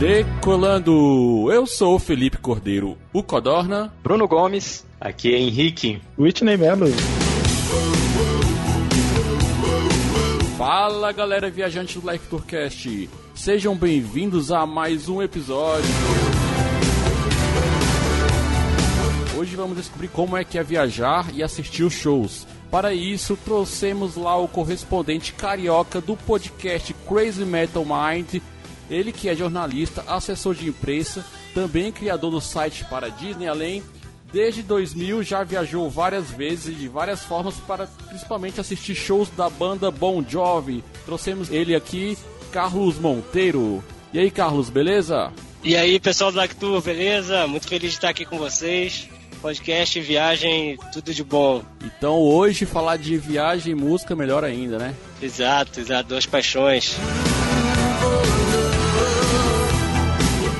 Decolando! Eu sou o Felipe Cordeiro, o Codorna. Bruno Gomes. Aqui é Henrique. Whitney Mello. Fala galera viajante do Like Tourcast. Sejam bem-vindos a mais um episódio. Hoje vamos descobrir como é que é viajar e assistir os shows. Para isso, trouxemos lá o correspondente carioca do podcast Crazy Metal Mind, ele que é jornalista, assessor de imprensa, também criador do site para Disney Além. Desde 2000 já viajou várias vezes e de várias formas para principalmente assistir shows da banda Bon Jovi. Trouxemos ele aqui, Carlos Monteiro. E aí, Carlos, beleza? E aí, pessoal do Lactur, beleza? Muito feliz de estar aqui com vocês. Podcast, viagem, tudo de bom. Então hoje falar de viagem e música melhor ainda, né? Exato, exato, duas paixões.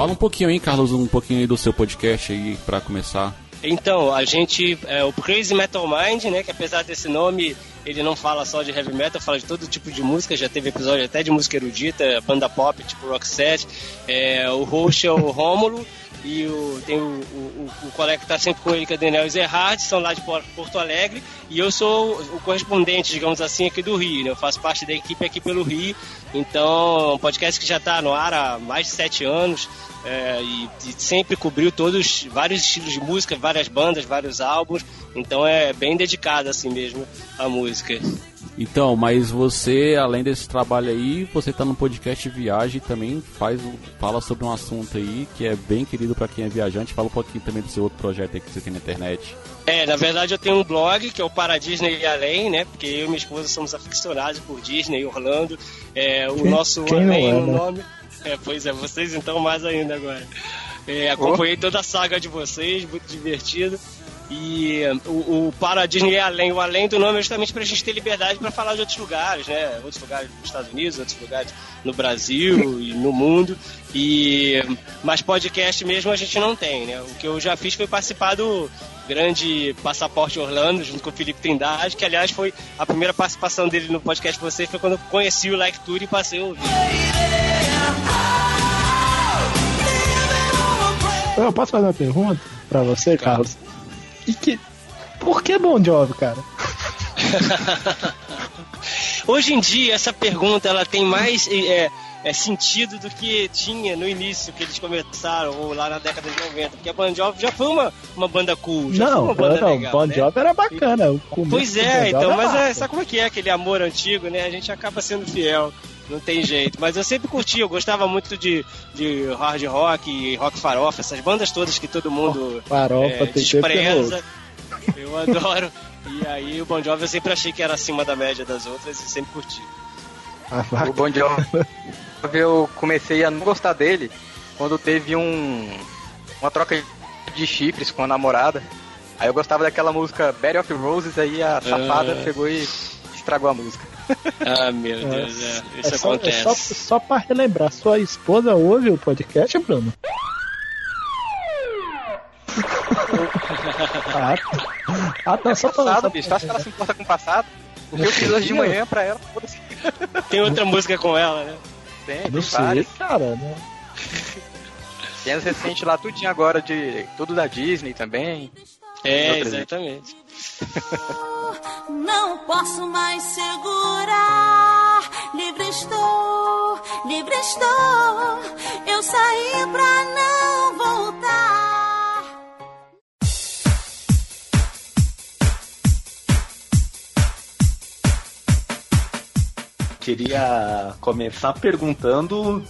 Fala um pouquinho aí, Carlos, um pouquinho aí do seu podcast aí para começar. Então, a gente, é, o Crazy Metal Mind, né, que apesar desse nome, ele não fala só de heavy metal, fala de todo tipo de música, já teve episódio até de música erudita, banda pop, tipo rock set. É, o host é o Rômulo e o, tem o, o, o, colega que está sempre com ele, que é Daniel Zerhard, são lá de Porto Alegre, e eu sou o correspondente, digamos assim, aqui do Rio, né? Eu faço parte da equipe aqui pelo Rio, então, um podcast que já está no ar há mais de sete anos, é, e, e, sempre cobriu todos, vários estilos de música, várias bandas, vários álbuns, então é bem dedicado assim mesmo à música. Então, mas você, além desse trabalho aí, você tá no podcast Viagem também faz, fala sobre um assunto aí que é bem querido para quem é viajante. Fala um pouquinho também do seu outro projeto aí que você tem na internet. É, na verdade eu tenho um blog que é o Para Disney e Além, né? Porque eu e minha esposa somos aficionados por Disney e Orlando. É, o quem, nosso quem Além, é, o né? nome. É, pois é, vocês então mais ainda agora. É, acompanhei toda a saga de vocês, muito divertido. E o, o Para Disney é Além, o Além do nome é justamente para a gente ter liberdade para falar de outros lugares, né? Outros lugares nos Estados Unidos, outros lugares no Brasil e no mundo. E mas podcast mesmo a gente não tem, né? O que eu já fiz foi participar do grande Passaporte Orlando junto com o Felipe Trindade, que aliás foi a primeira participação dele no podcast de vocês foi quando eu conheci o Like Tour e passei a ouvir. Eu posso fazer uma pergunta pra você, Carlos? Que. Por que Bon Jovi, cara? Hoje em dia, essa pergunta ela tem mais é, é, sentido do que tinha no início, que eles começaram, ou lá na década de 90. Porque a Bon Jovi já foi uma, uma banda cool, já foi não, uma banda não, legal, Bon né? Jovi era bacana. Pois é, então, mas é, sabe como é que é aquele amor antigo, né? A gente acaba sendo fiel, não tem jeito. Mas eu sempre curti, eu gostava muito de, de hard rock e rock farofa, essas bandas todas que todo mundo Farofa, é, eu despreza. Eu adoro. E aí o Bon Jovi eu sempre achei que era acima da média das outras e sempre curti. Ah, O. Bon Jovi, eu comecei a não gostar dele quando teve um uma troca de chifres com a namorada. Aí eu gostava daquela música Berry of Roses, aí a safada Ah. pegou e estragou a música. Ah, meu Deus, é, isso É só, é acontece. só, só pra relembrar, sua esposa ouve o podcast, Bruno? ah, tá. ah, tá, só pra, Passado, só bicho, tu acha que ela se importa com o passado? O que eu fiz hoje de manhã pra ela, foda-se. Tem outra música com ela, né? Tem, Não tem sei, várias. cara, né? Tem as recentes lá, tudinho agora de tudo da Disney também. É, exatamente. Não posso mais segurar. Livre estou, livre estou. Eu saí pra não voltar. Queria começar perguntando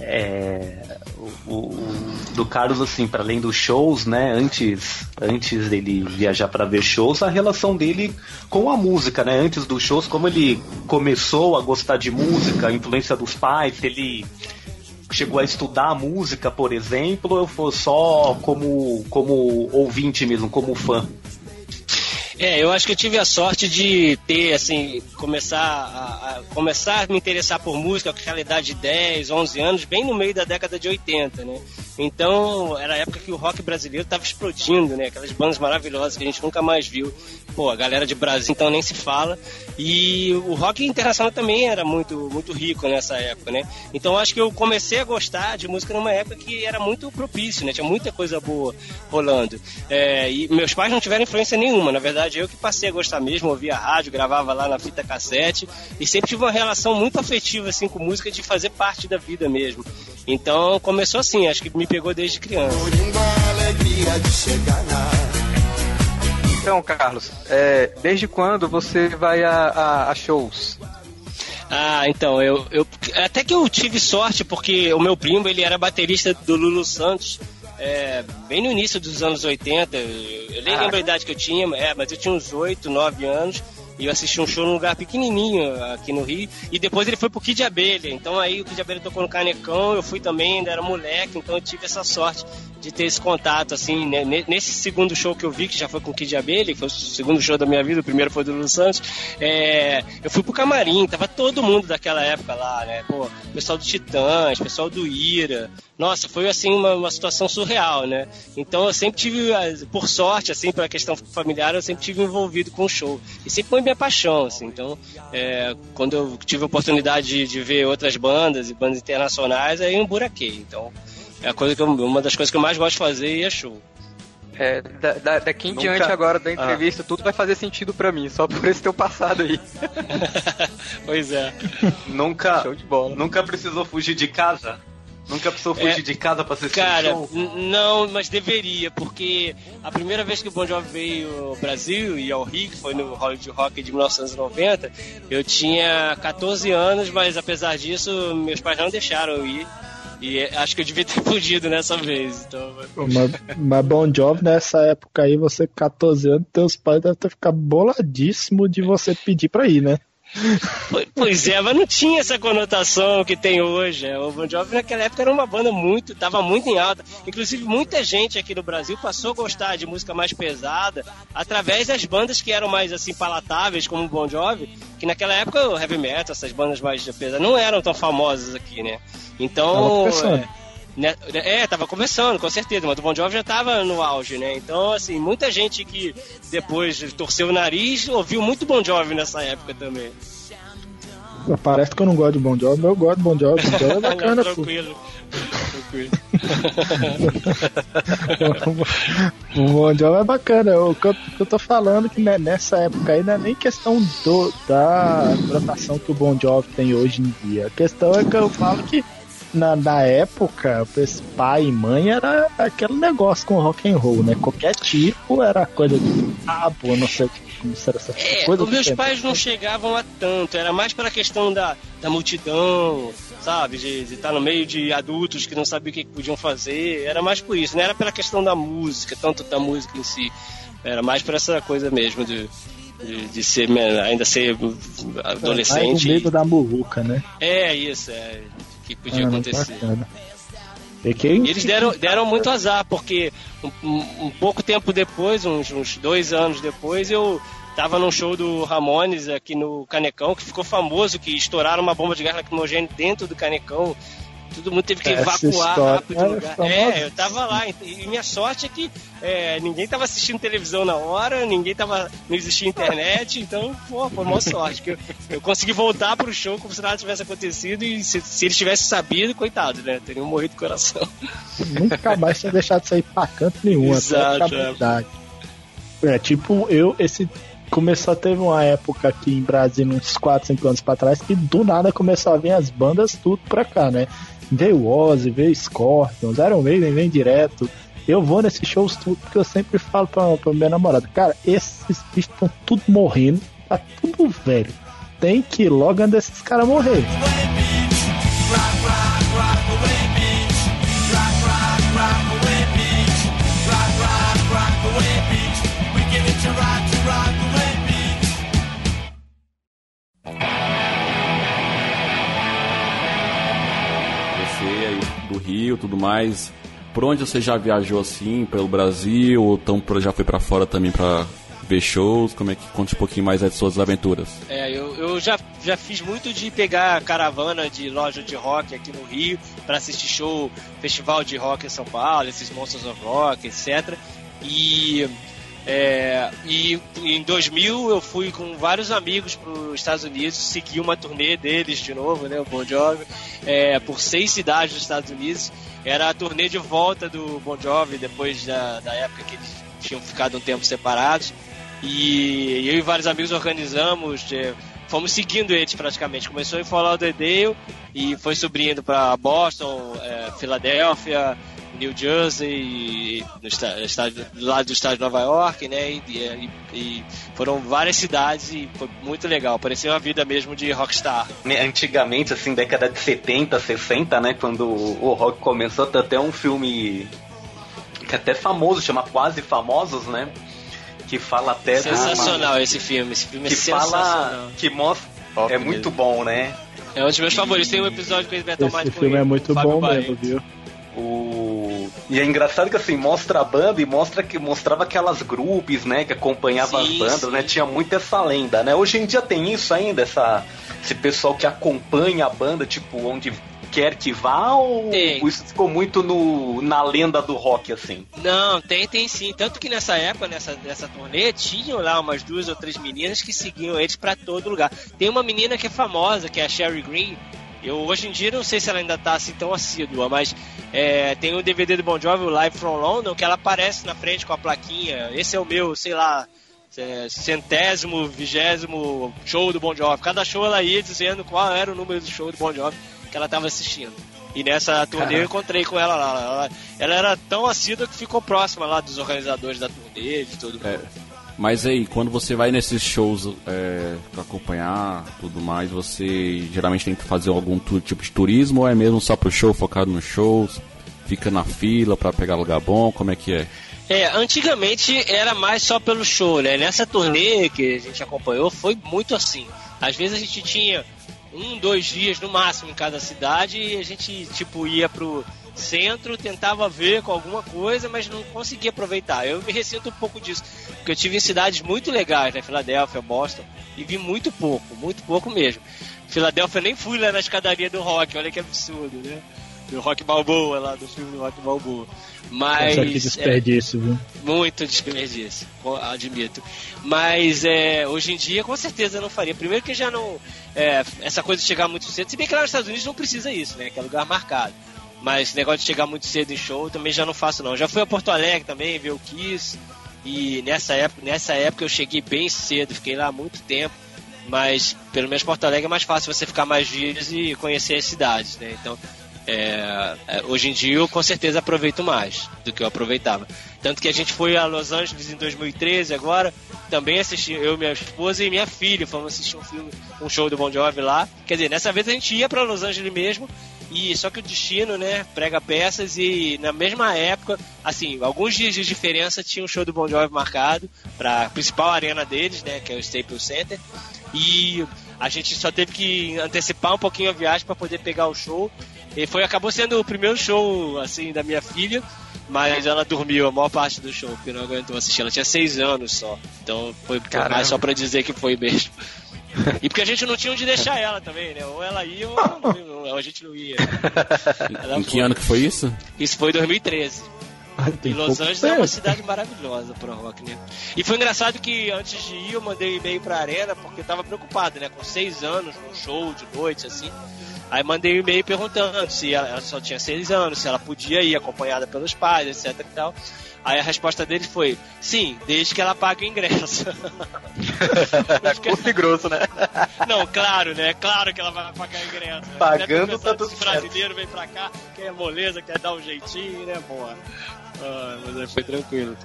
é, o, o- do Carlos assim, para além dos shows, né? Antes, antes dele viajar para ver shows, a relação dele com a música, né? Antes dos shows, como ele começou a gostar de música, a influência dos pais, ele chegou a estudar música, por exemplo, ou foi só como, como ouvinte mesmo, como fã? É, eu acho que eu tive a sorte de ter, assim, começar a, a, começar a me interessar por música com aquela idade de 10, 11 anos, bem no meio da década de 80, né? Então, era a época que o rock brasileiro estava explodindo, né? Aquelas bandas maravilhosas que a gente nunca mais viu. Pô, a galera de Brasil então nem se fala. E o rock internacional também era muito, muito rico nessa época, né? Então, acho que eu comecei a gostar de música numa época que era muito propício, né? Tinha muita coisa boa rolando. É, e meus pais não tiveram influência nenhuma, na verdade, eu que passei a gostar mesmo, ouvia rádio, gravava lá na fita cassete e sempre tive uma relação muito afetiva assim com música de fazer parte da vida mesmo. Então, começou assim, acho que me pegou desde criança. Então, Carlos, é, desde quando você vai a, a, a, shows? Ah, então, eu, eu. Até que eu tive sorte, porque o meu primo ele era baterista do Lulu Santos. É, bem no início dos anos 80, eu nem ah. lembro a idade que eu tinha, é, mas eu tinha uns 8, 9 anos. E eu assisti um show num lugar pequenininho aqui no Rio. E depois ele foi pro Kid Abelha. Então aí o Kid Abelha tocou no Canecão, eu fui também, ainda era moleque. Então eu tive essa sorte de ter esse contato, assim, né? nesse segundo show que eu vi, que já foi com o Kid Abelha, que foi o segundo show da minha vida, o primeiro foi do Lulu Santos, é, eu fui pro camarim, tava todo mundo daquela época lá, né? Pô, pessoal do Titãs, pessoal do Ira. Nossa, foi assim uma, uma situação surreal, né? Então eu sempre tive, por sorte, assim, pela questão familiar, eu sempre tive envolvido com o show. E sempre foi minha paixão, assim. Então, é, quando eu tive a oportunidade de, de ver outras bandas e bandas internacionais, aí eu emburaquei. Então, é a coisa que eu, uma das coisas que eu mais gosto de fazer e é show. É, da, da, daqui em Nunca... diante agora da entrevista, ah. tudo vai fazer sentido para mim, só por esse teu passado aí. pois é. Nunca, Show de bola. nunca precisou fugir de casa? Nunca precisou fugir é, de casa pra assistir Cara, show? não, mas deveria, porque a primeira vez que o Bon Jovi veio ao Brasil e ao Rio, que foi no Hollywood Rock de 1990, eu tinha 14 anos, mas apesar disso, meus pais não deixaram eu ir. E acho que eu devia ter fugido nessa vez. Então... Mas, mas Bon Jovi, nessa época aí, você 14 anos, teus pais devem ter ficado boladíssimo de você pedir pra ir, né? Pois é, mas não tinha essa conotação que tem hoje. É, o Bon Jovi naquela época era uma banda muito, tava muito em alta. Inclusive muita gente aqui no Brasil passou a gostar de música mais pesada através das bandas que eram mais assim palatáveis, como o Bon Jovi, que naquela época o heavy metal, essas bandas mais pesadas não eram tão famosas aqui, né? Então, né, é, tava começando, com certeza, mas o Bon Jovi já tava no auge, né? Então, assim, muita gente que depois torceu o nariz ouviu muito Bon Jovi nessa época também. Parece que eu não gosto de Bon Jovi, mas eu gosto de Bon Jovi. Bon Jovi é bacana, Tranquilo. Tranquilo. o Bon Jovi é bacana. O que eu, que eu tô falando que né, nessa época aí não é nem questão do, da rotação que o Bon Jovi tem hoje em dia. A questão é que eu falo que na, na época, pai e mãe era aquele negócio com rock and roll, né? Qualquer tipo era coisa de pô, não sei como será essa é, coisa. Os meus pais não chegavam a tanto, era mais pela questão da, da multidão, sabe? De, de estar no meio de adultos que não sabiam o que, que podiam fazer, era mais por isso, não era pela questão da música, tanto da música em si, era mais por essa coisa mesmo de, de, de, ser ainda ser adolescente. É, medo da muvuca, né? É, isso, é que podia ah, acontecer. E quem... eles deram, deram muito azar, porque um, um pouco tempo depois, uns, uns, dois anos depois, eu tava num show do Ramones aqui no Canecão, que ficou famoso, que estouraram uma bomba de gás lacrimogêneo dentro do Canecão todo mundo teve que Essa evacuar rápido do lugar. É, eu tava lá. E minha sorte é que é, ninguém tava assistindo televisão na hora, ninguém tava. não existia internet, então, pô, foi uma sorte. Que eu, eu consegui voltar pro show como se nada tivesse acontecido e se, se eles tivessem sabido, coitado, né? Teriam morrido de coração. Nunca mais tinha deixado de sair pra canto nenhum, Exato, é. é, tipo, eu, esse começou, teve uma época aqui em Brasília, uns 4, 5 anos pra trás, que do nada começou a vir as bandas tudo pra cá, né? Veio Ozzy, veio Scorpions, Iron Maiden vem direto. Eu vou nesses shows tudo porque eu sempre falo pra, pra minha namorada, cara, esses bichos estão tudo morrendo, tá tudo velho. Tem que ir logo antes desses caras morrer. Rio tudo mais. Por onde você já viajou assim, pelo Brasil, ou então já foi para fora também para ver shows? Como é que conte um pouquinho mais das suas aventuras? É, eu, eu já, já fiz muito de pegar caravana de loja de rock aqui no Rio para assistir show, festival de rock em São Paulo, esses Monsters of Rock, etc. E é, e em 2000 eu fui com vários amigos para os Estados Unidos, segui uma turnê deles de novo, né, o Bon Jovi, é, por seis cidades dos Estados Unidos. Era a turnê de volta do Bon Jovi depois da, da época que eles tinham ficado um tempo separados. E eu e vários amigos organizamos, é, fomos seguindo eles praticamente. Começou em Fort Lauderdale e foi subindo para Boston, é, Filadélfia, New Jersey, no estado, lá do estado de Nova York, né? E, e, e, foram várias cidades e foi muito legal. Parecia uma vida mesmo de rockstar. Né, antigamente, assim, década de 70, 60, né? Quando o rock começou, tem até um filme que é até famoso, chama Quase Famosos, né? Que fala até. Sensacional esse filme. Esse filme que é sensacional. Fala, que mostra. Top é mesmo. muito bom, né? É um dos meus favoritos. Tem um episódio com Beto Esse filme é muito bom mesmo, viu? O... E é engraçado que assim, mostra a banda e mostra que mostrava aquelas grupos, né, que acompanhavam as bandas, sim. né? Tinha muito essa lenda, né? Hoje em dia tem isso ainda, essa, esse pessoal que acompanha a banda, tipo, onde quer que vá ou tem. isso ficou muito no, na lenda do rock, assim? Não, tem, tem sim. Tanto que nessa época, nessa, nessa turnê, tinham lá umas duas ou três meninas que seguiam eles para todo lugar. Tem uma menina que é famosa, que é a Sherry Green, eu hoje em dia não sei se ela ainda tá assim tão assídua, mas é, tem um DVD do Bon Jovi, o Live from London, que ela aparece na frente com a plaquinha. Esse é o meu, sei lá, é, centésimo, vigésimo show do Bon Jovi. Cada show ela ia dizendo qual era o número do show do Bon Jovi que ela estava assistindo. E nessa turnê eu encontrei com ela lá. Ela, ela, era tão assídua que ficou próxima lá dos organizadores da turnê, de todo mundo. É. Mas aí, quando você vai nesses shows é, para acompanhar tudo mais, você geralmente tem que fazer algum tipo de turismo ou é mesmo só pro show, focado nos shows? Fica na fila para pegar lugar bom? Como é que é? É, antigamente era mais só pelo show, né? Nessa turnê que a gente acompanhou foi muito assim. Às vezes a gente tinha um, dois dias no máximo em cada cidade e a gente tipo ia pro centro, tentava ver com alguma coisa, mas não conseguia aproveitar. Eu me ressinto um pouco disso, porque eu tive em cidades muito legais, né? Filadélfia, Boston, e vi muito pouco, muito pouco mesmo. Filadélfia nem fui lá na escadaria do rock, olha que absurdo, né? Do Rock Balboa, lá do filme do Rock Balboa. Mas. Nossa, que desperdício, é, viu? Muito desperdício, admito. Mas é, hoje em dia, com certeza, eu não faria. Primeiro que já não. É, essa coisa de chegar muito cedo. Se bem que lá nos Estados Unidos não precisa isso, né? Que é lugar marcado. Mas negócio de chegar muito cedo em show também já não faço não. Já fui a Porto Alegre também, ver o Kiss. E nessa época, nessa época eu cheguei bem cedo, fiquei lá muito tempo. Mas pelo menos Porto Alegre é mais fácil você ficar mais dias e conhecer as cidades, né? Então, é, é, hoje em dia eu com certeza aproveito mais do que eu aproveitava. Tanto que a gente foi a Los Angeles em 2013 agora, também assisti, eu, minha esposa e minha filha, fomos assistir um filme, um show do Bon Jovi lá. Quer dizer, nessa vez a gente ia para Los Angeles mesmo, e só que o destino, né, prega peças e na mesma época, assim, alguns dias de diferença tinha um show do Bon Jovi marcado para a principal arena deles, né, que é o Staples Center. E a gente só teve que antecipar um pouquinho a viagem para poder pegar o show. E foi acabou sendo o primeiro show assim da minha filha, mas ela dormiu a maior parte do show, porque não aguentou assistir. Ela tinha seis anos só, então foi Caramba. mais só para dizer que foi mesmo. E porque a gente não tinha onde deixar ela também, né? Ou ela ia ou, não, a gente não ia. Ela em que foi. ano que foi isso? Isso foi em 2013. Ah, e Los Angeles tempo. é uma cidade maravilhosa pro rock, né? E foi engraçado que antes de ir eu mandei e-mail pra arena porque eu tava preocupado, né? Com seis anos, num show de noite, assim. Aí mandei um e-mail perguntando se ela, só tinha seis anos, se ela podia ir acompanhada pelos pais, etc e tal. Aí a resposta dele foi: sim, desde que ela pague o ingresso. Curto e grosso, né? Não, claro, né? Claro que ela vai pagar o ingresso. Né? Pagando tá tudo certo. brasileiro vem pra cá, quer moleza, quer dar um jeitinho, né, porra? Ah, mas aí foi tranquilo.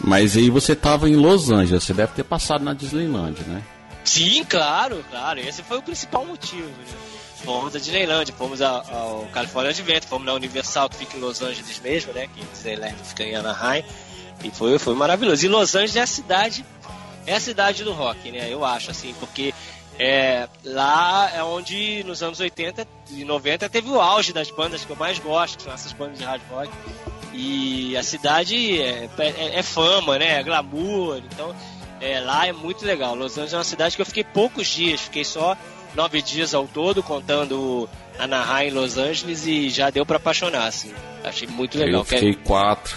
Mas aí você tava em Los Angeles, você deve ter passado na Disneyland, né? Sim, claro, claro. Esse foi o principal motivo, né? Fomos a Disneyland, fomos ao California Adventure, fomos na Universal, que fica em Los Angeles mesmo, né? Que Disneyland fica em Anaheim. E foi, foi maravilhoso. E Los Angeles é a cidade, é a cidade do rock, né? Eu acho, assim, porque É, lá é onde nos anos 80 e 90 teve o auge das bandas que eu mais gosto, que são essas bandas de hard rock. E a cidade é, é, é fama, né? É glamour. Então, é, lá é muito legal. Los Angeles é uma cidade que eu fiquei poucos dias, fiquei só nove dias ao todo, contando Anaheim Los Angeles, e já deu para apaixonar, assim. Achei muito legal. Eu fiquei quatro.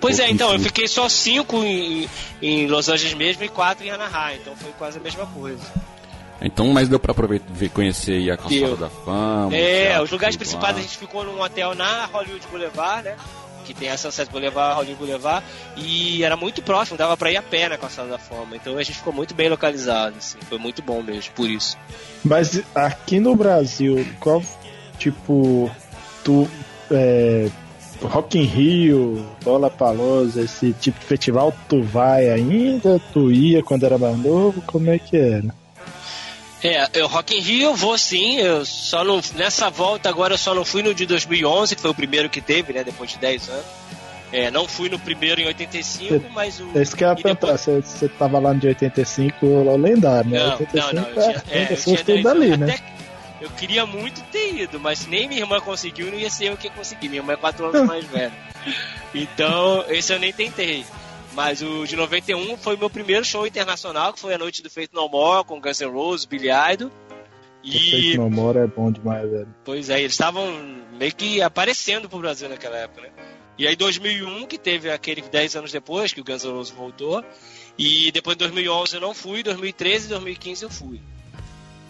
Pois é, então, eu fiquei só cinco em, em, Los Angeles mesmo e quatro em Anaheim, então foi quase a mesma coisa. Então, mas deu pra aproveitar, conhecer a Calçada da Fama. É, os lugares principais lá. a gente ficou num hotel na Hollywood Boulevard, né? Que tem a Sunset Boulevard, Hollywood Boulevard, e era muito próximo, dava pra ir a pé na Calçada da Fama. Então a gente ficou muito bem localizado, assim, foi muito bom mesmo, por isso. Mas aqui no Brasil, qual, tipo, tu é, Rock in Rio, Bola Palosa, esse tipo de festival, tu vai ainda? Tu ia quando era mais novo? Como é que era? É, eu Rock in Rio eu vou sim, eu só não nessa volta agora eu só não fui no de 2011, que foi o primeiro que teve, né, depois de 10 anos. É, não fui no primeiro em 85, cê, mas o. Esse que eu ia perguntar, você depois... tava lá no de 85, o lendário, né? Não, 85 não, não, eu tinha, é, é, eu tinha tudo ali, né? Eu queria muito ter ido, mas nem minha irmã conseguiu, não ia ser eu que consegui. Minha irmã é 4 anos mais velha. Então, esse eu nem tentei. Mas o de 91 foi o meu primeiro show internacional, que foi a noite do Feito No More, com Guns N' Roses, Billy Idol. E... O Feito No More é bom demais, velho. Pois é, eles estavam meio que aparecendo pro Brasil naquela época, né? E aí 2001, que teve aquele 10 anos depois, que o Guns N' Roses voltou. E depois de 2011 eu não fui, 2013 e 2015 eu fui.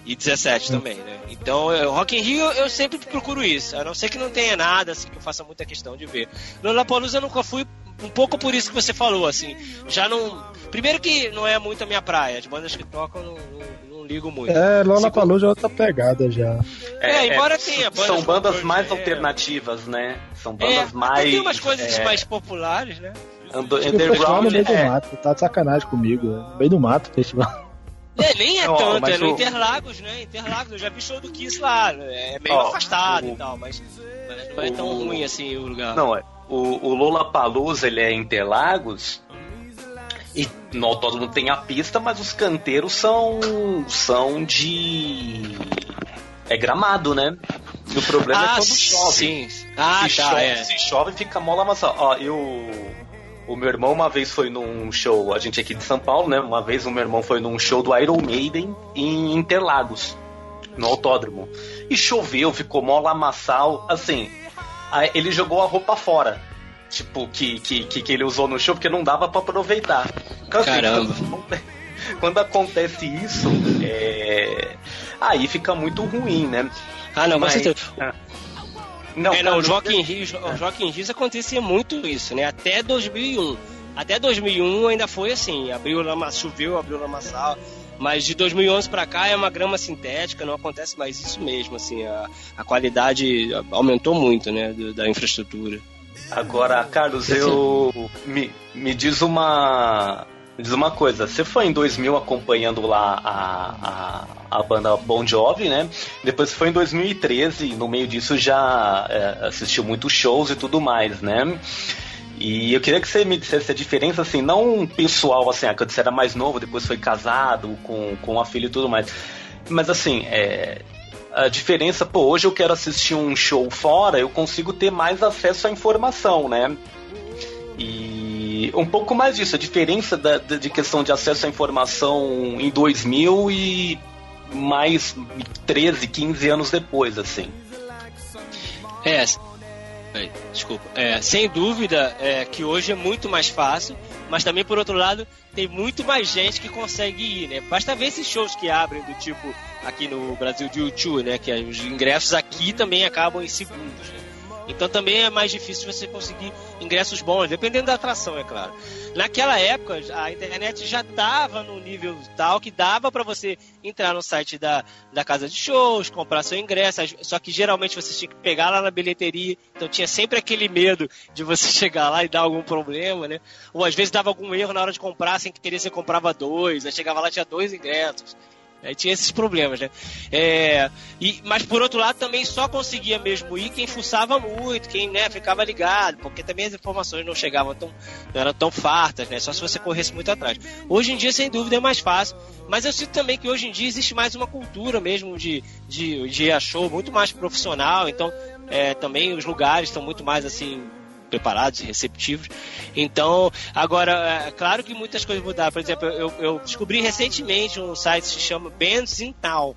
E 17 também, né? Então, Rock in Rio eu sempre procuro isso. A não ser que não tenha nada, assim, que eu faça muita questão de ver. No Lollapalooza eu nunca fui um pouco por isso que você falou, assim. Já não... Primeiro que não é muito a minha praia. As bandas que tocam não, não, não ligo muito. É, Lollapalooza é outra pegada já. É, é embora tenha bandas... São bandas mais alternativas, né? São é, bandas mais... Tem umas coisas é. mais populares, né? Underground, no meio do é. mato, tá de sacanagem comigo. No meio do mato, festival. É, nem é tanto, é no o... Interlagos, né? Interlagos, eu já vi show do Kiss lá. É meio afastado o... e tal, mas, mas, não é tão ruim assim o lugar. Não, é. O, o Lola Palusa, ele é Interlagos. E no autódromo tem a pista, mas os canteiros são são de é gramado, né? E o problema é ah, é quando chove. Sim. Ah, se tá, chove, é. se chove fica mola, mas ó, eu o meu irmão uma vez foi num show, a gente aqui de São Paulo, né? Uma vez o meu irmão foi num show do Iron Maiden em Interlagos, no autódromo. E choveu, ficou mó lamaçal. Assim, ele jogou a roupa fora. Tipo, que, que, que ele usou no show, porque não dava para aproveitar. Então, assim, Caramba. Quando, quando acontece isso, é... aí fica muito ruim, né? Ah, não, mas. mas não, é, não, o Joaquim Rios, o Joaquim Rios acontecia muito isso, né? Até 2001. Até 2001 ainda foi assim, abriu lama, choveu, abriu lamaçal, mas de 2011 para cá é uma grama sintética, não acontece mais isso mesmo, assim, a, a qualidade aumentou muito, né, da infraestrutura. Agora, Carlos, eu me, me diz uma me diz uma coisa, você foi em 2000 acompanhando lá a, a, a banda Bon Jovi, né? Depois foi em 2013, no meio disso já é, assistiu muitos shows e tudo mais, né? E eu queria que você me dissesse a diferença, assim, não pessoal, assim, quando você era mais novo, depois foi casado, com, com a filha e tudo mais. Mas assim, é, a diferença, pô, hoje eu quero assistir um show fora, eu consigo ter mais acesso à informação, né? E um pouco mais disso, a diferença da, de questão de acesso à informação em 2000 e mais 13, 15 anos depois, assim. É, desculpa. É, sem dúvida é, que hoje é muito mais fácil, mas também por outro lado tem muito mais gente que consegue ir, né? Basta ver esses shows que abrem do tipo aqui no Brasil de YouTube, né? Que os ingressos aqui também acabam em segundos. Né? Então também é mais difícil você conseguir ingressos bons, dependendo da atração, é claro. Naquela época, a internet já estava no nível tal que dava para você entrar no site da, da casa de shows, comprar seu ingresso, só que geralmente você tinha que pegar lá na bilheteria, então tinha sempre aquele medo de você chegar lá e dar algum problema, né? Ou às vezes dava algum erro na hora de comprar, sem querer você comprava dois, aí chegava lá tinha dois ingressos. Aí tinha esses problemas, né? É, e, mas por outro lado também só conseguia mesmo ir quem fuçava muito, quem né, ficava ligado, porque também as informações não chegavam tão, não eram tão fartas, né? Só se você corresse muito atrás. Hoje em dia, sem dúvida, é mais fácil. Mas eu sinto também que hoje em dia existe mais uma cultura mesmo de, de, de show muito mais profissional, então é, também os lugares estão muito mais assim preparados e receptivos. Então, agora, é claro que muitas coisas mudaram. Por exemplo, eu, eu descobri recentemente um site que se chama Bands in Town.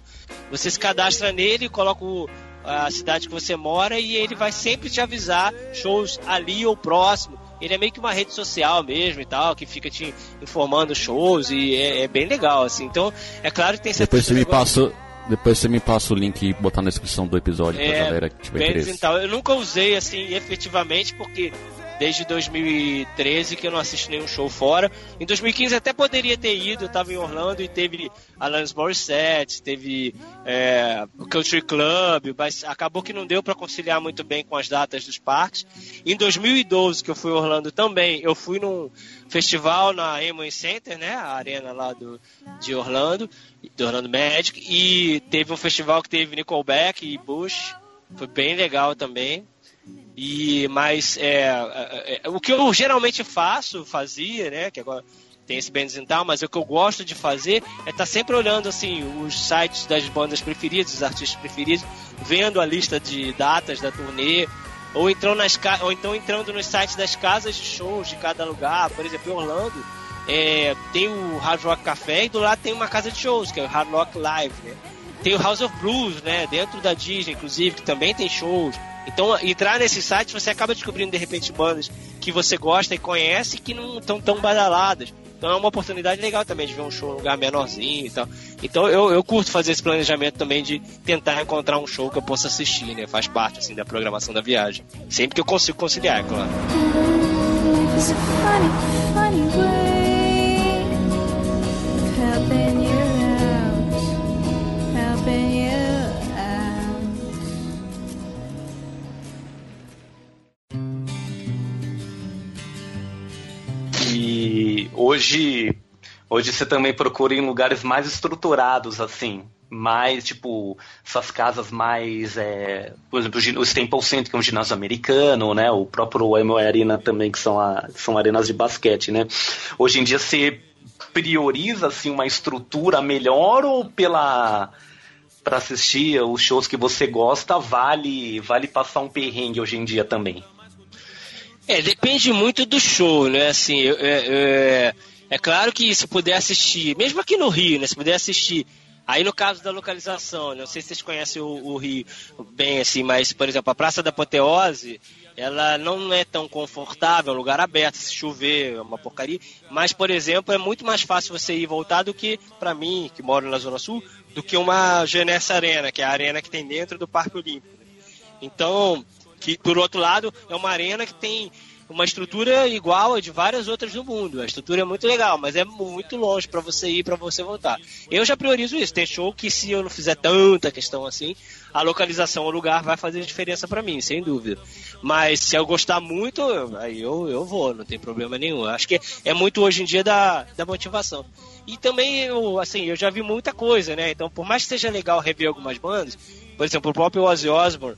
Você se cadastra nele, coloca o, a cidade que você mora e ele vai sempre te avisar shows ali ou próximo. Ele é meio que uma rede social mesmo e tal, que fica te informando shows e é, é bem legal, assim. Então, é claro que tem Depois você me passa depois você me passa o link e botar na descrição do episódio é, pra galera que tiver interesse. Então, eu nunca usei assim efetivamente porque desde 2013 que eu não assisto nenhum show fora. Em 2015 até poderia ter ido, eu tava em Orlando e teve Alanis Morissette, teve é, o Country Club, mas acabou que não deu para conciliar muito bem com as datas dos parques. Em 2012, que eu fui em Orlando também, eu fui num festival na Amway Center, né, a arena lá do, de Orlando, do Orlando Magic, e teve um festival que teve Nickelback e Bush, foi bem legal também. E mas é, é, é, o que eu geralmente faço, fazia, né, que agora tem esse Bands tal, mas o que eu gosto de fazer é estar tá sempre olhando assim os sites das bandas preferidas, dos artistas preferidos, vendo a lista de datas da turnê, ou então, nas, ou então entrando nos sites das casas de shows de cada lugar, por exemplo, em Orlando, é, tem o Hard Rock Café e do lado tem uma casa de shows, que é o Hard Rock Live, né? Tem o House of Blues, né? Dentro da Disney, inclusive, que também tem shows. Então, entrar nesse site, você acaba descobrindo, de repente, bandas que você gosta e conhece que não estão tão badaladas. Então é uma oportunidade legal também de ver um show em um lugar menorzinho e tal. Então eu, eu curto fazer esse planejamento também de tentar encontrar um show que eu possa assistir, né? Faz parte assim da programação da viagem. Sempre que eu consigo conciliar, é claro. Hoje hoje você também procura em lugares mais estruturados, assim, mais, tipo, essas casas mais, é, por exemplo, o Staples Center, que é um ginásio americano, né, o próprio Amway Arena também, que são, a, são arenas de basquete, né. Hoje em dia você prioriza, assim, uma estrutura melhor ou pela para assistir os shows que você gosta, vale vale passar um perrengue hoje em dia também? É, depende muito do show, né? Assim, é, é, é, claro que se puder assistir, mesmo aqui no Rio, né? Se puder assistir. Aí no caso da localização, né, não sei se vocês conhecem o, o Rio bem assim, mas, por exemplo, a Praça da Apoteose, ela não é tão confortável, é um lugar aberto, se chover é uma porcaria. Mas, por exemplo, é muito mais fácil você ir voltar do que, para mim, que moro na Zona Sul, do que uma Genessa Arena, que é a arena que tem dentro do Parque Olímpico. Então, que, por outro lado, é uma arena que tem uma estrutura igual a de várias outras do mundo. A estrutura é muito legal, mas é muito longe para você ir, para você voltar. Eu já priorizo isso. Tem show que se eu não fizer tanta questão assim, a localização, o lugar vai fazer diferença para mim, sem dúvida. Mas se eu gostar muito, aí eu, eu vou, não tem problema nenhum. Acho que é muito hoje em dia da, da motivação. E também, eu, assim, eu já vi muita coisa, né? Então, por mais que seja legal rever algumas bandas, por exemplo, o próprio Ozzy Osbourne,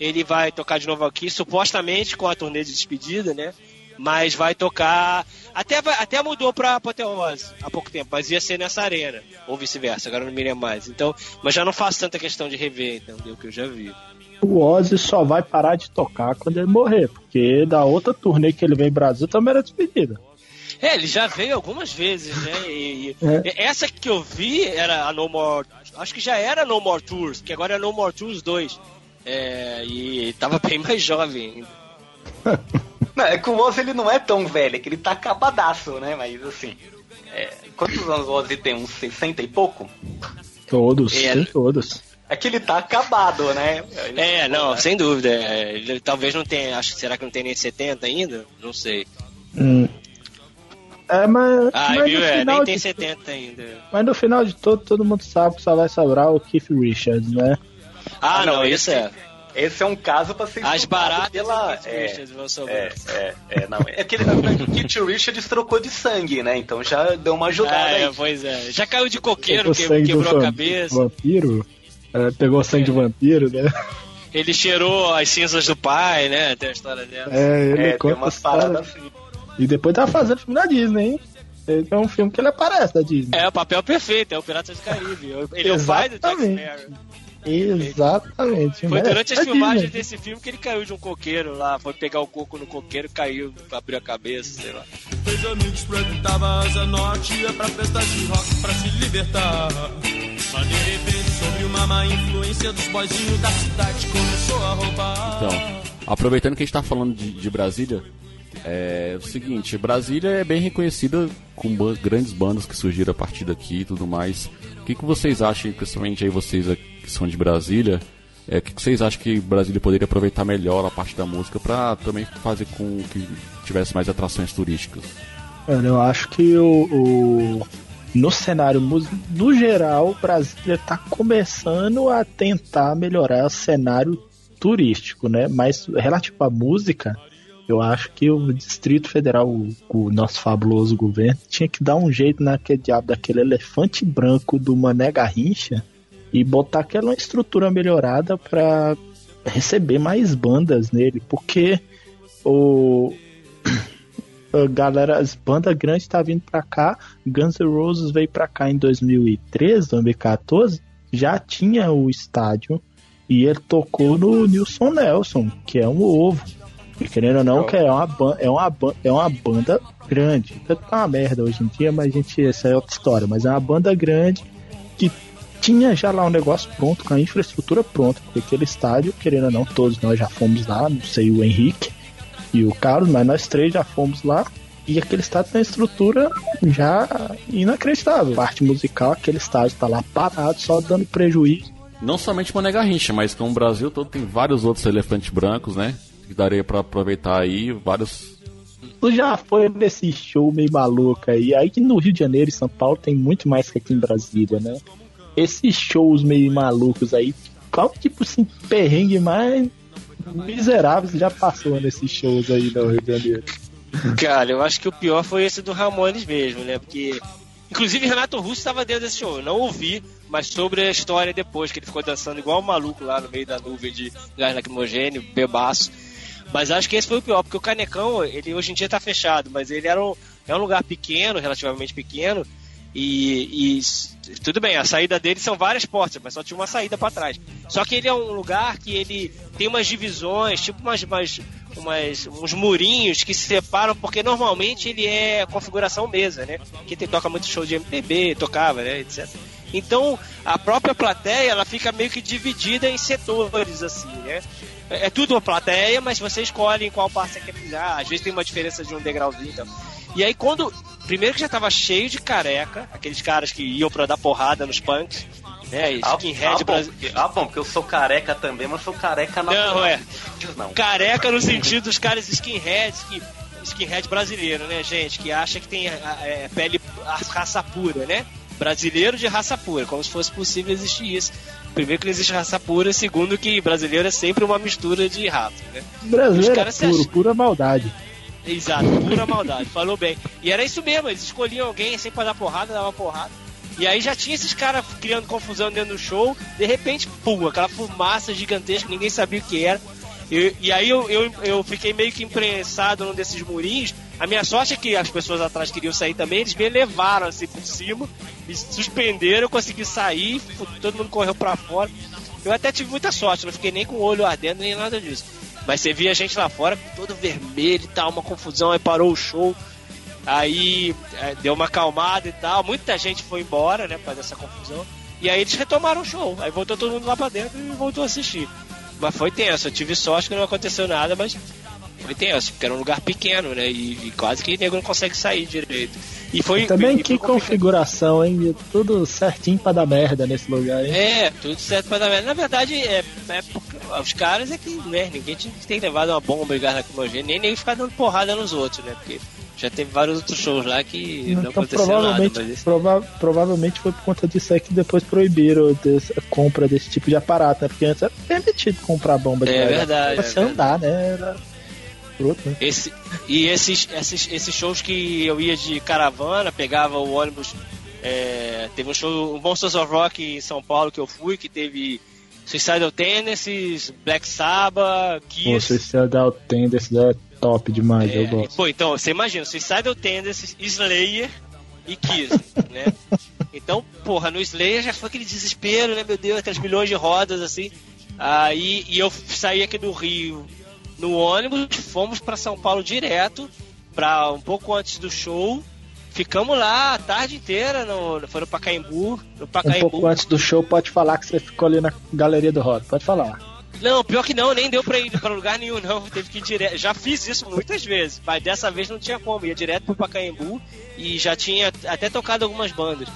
ele vai tocar de novo aqui, supostamente com a turnê de despedida, né? Mas vai tocar. Até, até mudou pra Apoteose há pouco tempo, mas ia ser nessa arena. Ou vice-versa, agora não me lembro mais. Então, mas já não faço tanta questão de rever, entendeu? Que eu já vi. O Ozzy só vai parar de tocar quando ele morrer, porque da outra turnê que ele veio em Brasil também era despedida. É, ele já veio algumas vezes, né? E, é. Essa que eu vi era a No More. Acho que já era No More Tours, que agora é No More Tours 2. É, e tava bem mais jovem ainda. Não, é que o Ozzy ele não é tão velho, é que ele tá acabadaço, né? Mas assim. É, quantos anos o Ozzy tem? Uns 60 e pouco? Todos, é, tem todos. É que ele tá acabado, né? Ele é, não, né? sem dúvida. É, ele talvez não tenha. Acho, será que não tem nem 70 ainda? Não sei. Hum. É, mas. Ah, mas viu? É, nem tem 70 ainda. Mas no final de todo, todo mundo sabe que só vai sobrar o Keith Richards, né? Ah, não, isso é. esse é um caso pra ser As baratas pela... Kit é, Richards vão sobrar. É, é, é, não. É que ele, o Kit Richards trocou de sangue, né? Então já deu uma ajudada Ah, aí. é, pois é. Já caiu de coqueiro, que, quebrou a cabeça. Vampiro. É, pegou sangue de vampiro, né? Ele cheirou as cinzas do pai, né? Tem a história dela. É, ele É, tem conta umas a história. paradas assim. E depois tava fazendo filme da Disney, hein? É um filme que ele aparece da Disney. É, o papel perfeito, é o Piratas do Caribe. Ele é o pai do Jack. Sparrow. Exatamente. Foi durante é as filmagens desse filme que ele caiu de um coqueiro lá, foi pegar o coco no coqueiro, caiu, abriu a cabeça, sei lá. Dois amigos frequentavam asa norte Ia pra festa de rock pra se libertar Mas de repente sobre uma má influência Dos boizinhos da cidade começou a roubar Então, aproveitando que a gente tá falando de, de Brasília, é o seguinte, Brasília é bem reconhecida com grandes bandas que surgiram a partir daqui e tudo mais. O que, que vocês acham, principalmente aí vocês que são de Brasília, é, o que, que vocês acham que Brasília poderia aproveitar melhor a parte da música pra também fazer com que tivesse mais atrações turísticas? Eu acho que o, o- no cenário músico, no geral, Brasília está começando a tentar melhorar o cenário turístico, né? Mas relativo à música, eu acho que o Distrito Federal, o, o nosso fabuloso governo, tinha que dar um jeito naquele diabo daquele elefante branco do Mané Garrincha e botar aquela estrutura melhorada para receber mais bandas nele, porque o a galera, as bandas grandes tá vindo pra cá. Guns N' Roses veio pra cá em 2013, 2014, já tinha o estádio e ele tocou no Nilson Nelson, que é um ovo. E querendo ou não, que é uma, é, uma, é uma banda grande. Tá uma merda hoje em dia, mas a gente, essa é outra história. Mas é uma banda grande que tinha já lá um negócio pronto, com a infraestrutura pronta, porque aquele estádio, querendo ou não, todos nós já fomos lá, não sei o Henrique e o Carlos, mas nós três já fomos lá. E aquele estádio tem uma estrutura já inacreditável. Parte musical, aquele estádio tá lá parado, só dando prejuízo. Não somente Mané Garrincha, mas como o Brasil todo tem vários outros elefantes brancos, né? Que daria pra aproveitar aí vários Tu já foi nesse show meio maluco aí. Aí que no Rio de Janeiro e São Paulo tem muito mais que aqui em Brasília, né? Esses shows meio malucos aí, qual tipo assim, perrengue mais miserável você já passou nesses shows aí no Rio de Janeiro? Cara, eu acho que o pior foi esse do Ramones mesmo, né? Porque. Inclusive Renato Russo estava dentro desse show. Eu não ouvi, mas sobre a história depois, que ele ficou dançando igual um maluco lá no meio da nuvem de gás lacrimogêneo, bebaço. Mas acho que esse foi o pior, porque o Canecão, ele hoje em dia tá fechado, mas ele era um, é um lugar pequeno, relativamente pequeno, e, e tudo bem, a saída dele são várias portas, mas só tinha uma saída para trás. Só que ele é um lugar que ele tem umas divisões, tipo umas, umas, umas- uns murinhos que se separam, porque normalmente ele é configuração mesa, né? Que tem, toca muito show de MPB, tocava, né, etc. Então, a própria plateia, ela fica meio que dividida em setores, assim, né? É é tudo uma plateia, mas você escolhe em qual parte você quer pisar. Às vezes tem uma diferença de um degrauzinho então. E aí quando. Primeiro que já tava cheio de careca, aqueles caras que iam pra dar porrada nos punks, né? Ah, Skinhead ah, bom, brasi- porque, ah, bom, porque eu sou careca também, mas sou careca na Não, é. Não. Careca no sentido dos caras skinheads que. Skinhead brasileiro, né, gente? Que acha que tem a- a- é, pele a raça pura, né? Brasileiro de raça pura, como se fosse possível existir isso. Primeiro que não existe raça pura, segundo que brasileiro é sempre uma mistura de raça, né? Brasileiro é puro, acham- pura maldade. Exato, pura maldade, falou bem. E era isso mesmo, eles escolhiam alguém sempre pra dar porrada, dava porrada. E aí já tinha esses caras criando confusão dentro do show, de repente, pum, aquela fumaça gigantesca, ninguém sabia o que era. E, e aí eu, eu, eu fiquei meio que imprensado num desses murinhos. A minha sorte é que as pessoas atrás queriam sair também, eles me levaram assim por cima, me suspenderam, eu consegui sair, todo mundo correu pra fora. Eu até tive muita sorte, não fiquei nem com o olho ardendo nem nada disso. Mas você via a gente lá fora todo vermelho e tal, uma confusão, aí parou o show. Aí é, deu uma acalmada e tal. Muita gente foi embora, né, pra dessa confusão. E aí eles retomaram o show. Aí voltou todo mundo lá pra dentro e voltou a assistir. Mas foi tenso. Eu tive sorte que não aconteceu nada, mas foi tenso, porque era um lugar pequeno, né? E, e quase que o nego não consegue sair direito. E foi. Também e que foi configuração, hein? Tudo certinho pra dar merda nesse lugar, hein? É, tudo certo pra dar merda. Na verdade, é, é os caras é que, né, ninguém ter levado uma bomba e gás lacrimogêneo, nem, nem ficar dando porrada nos outros, né? Porque Já teve vários outros shows lá que não, Então aconteceu provavelmente, nada, mas prova- provavelmente foi por conta disso aí que depois proibiram a compra desse tipo de aparato, né? Porque antes era permitido comprar bomba de É gás. verdade, Pra é você andar, né? Era escroto, né? Esse, e esses, esses, esses shows que eu ia de caravana, pegava o ônibus. é, teve um show, o Monsters of Rock em São Paulo que eu fui, que teve Suicidal Tendencies, Black Sabbath, Pô, Kiss. Suicidal Tendencies é top demais, eu É, gosto. pô, então, você imagina, Suicidal Tendencies, Slayer e Kiss, né? Então, porra, no Slayer já foi aquele desespero, né, meu Deus, aquelas milhões de rodas, assim. Aí, e eu saí aqui do Rio no ônibus, fomos pra São Paulo direto, pra um pouco antes do show. Ficamos lá a tarde inteira, no, foi no Pacaembu, no Um pouco antes do show, pode falar que você ficou ali na galeria do rock. Pode falar. Não, pior que não, nem deu pra ir pra lugar nenhum, não. Teve que ir direto. Já fiz isso muitas vezes, mas dessa vez não tinha como. Ia direto pro Pacaembu e já tinha até tocado algumas bandas.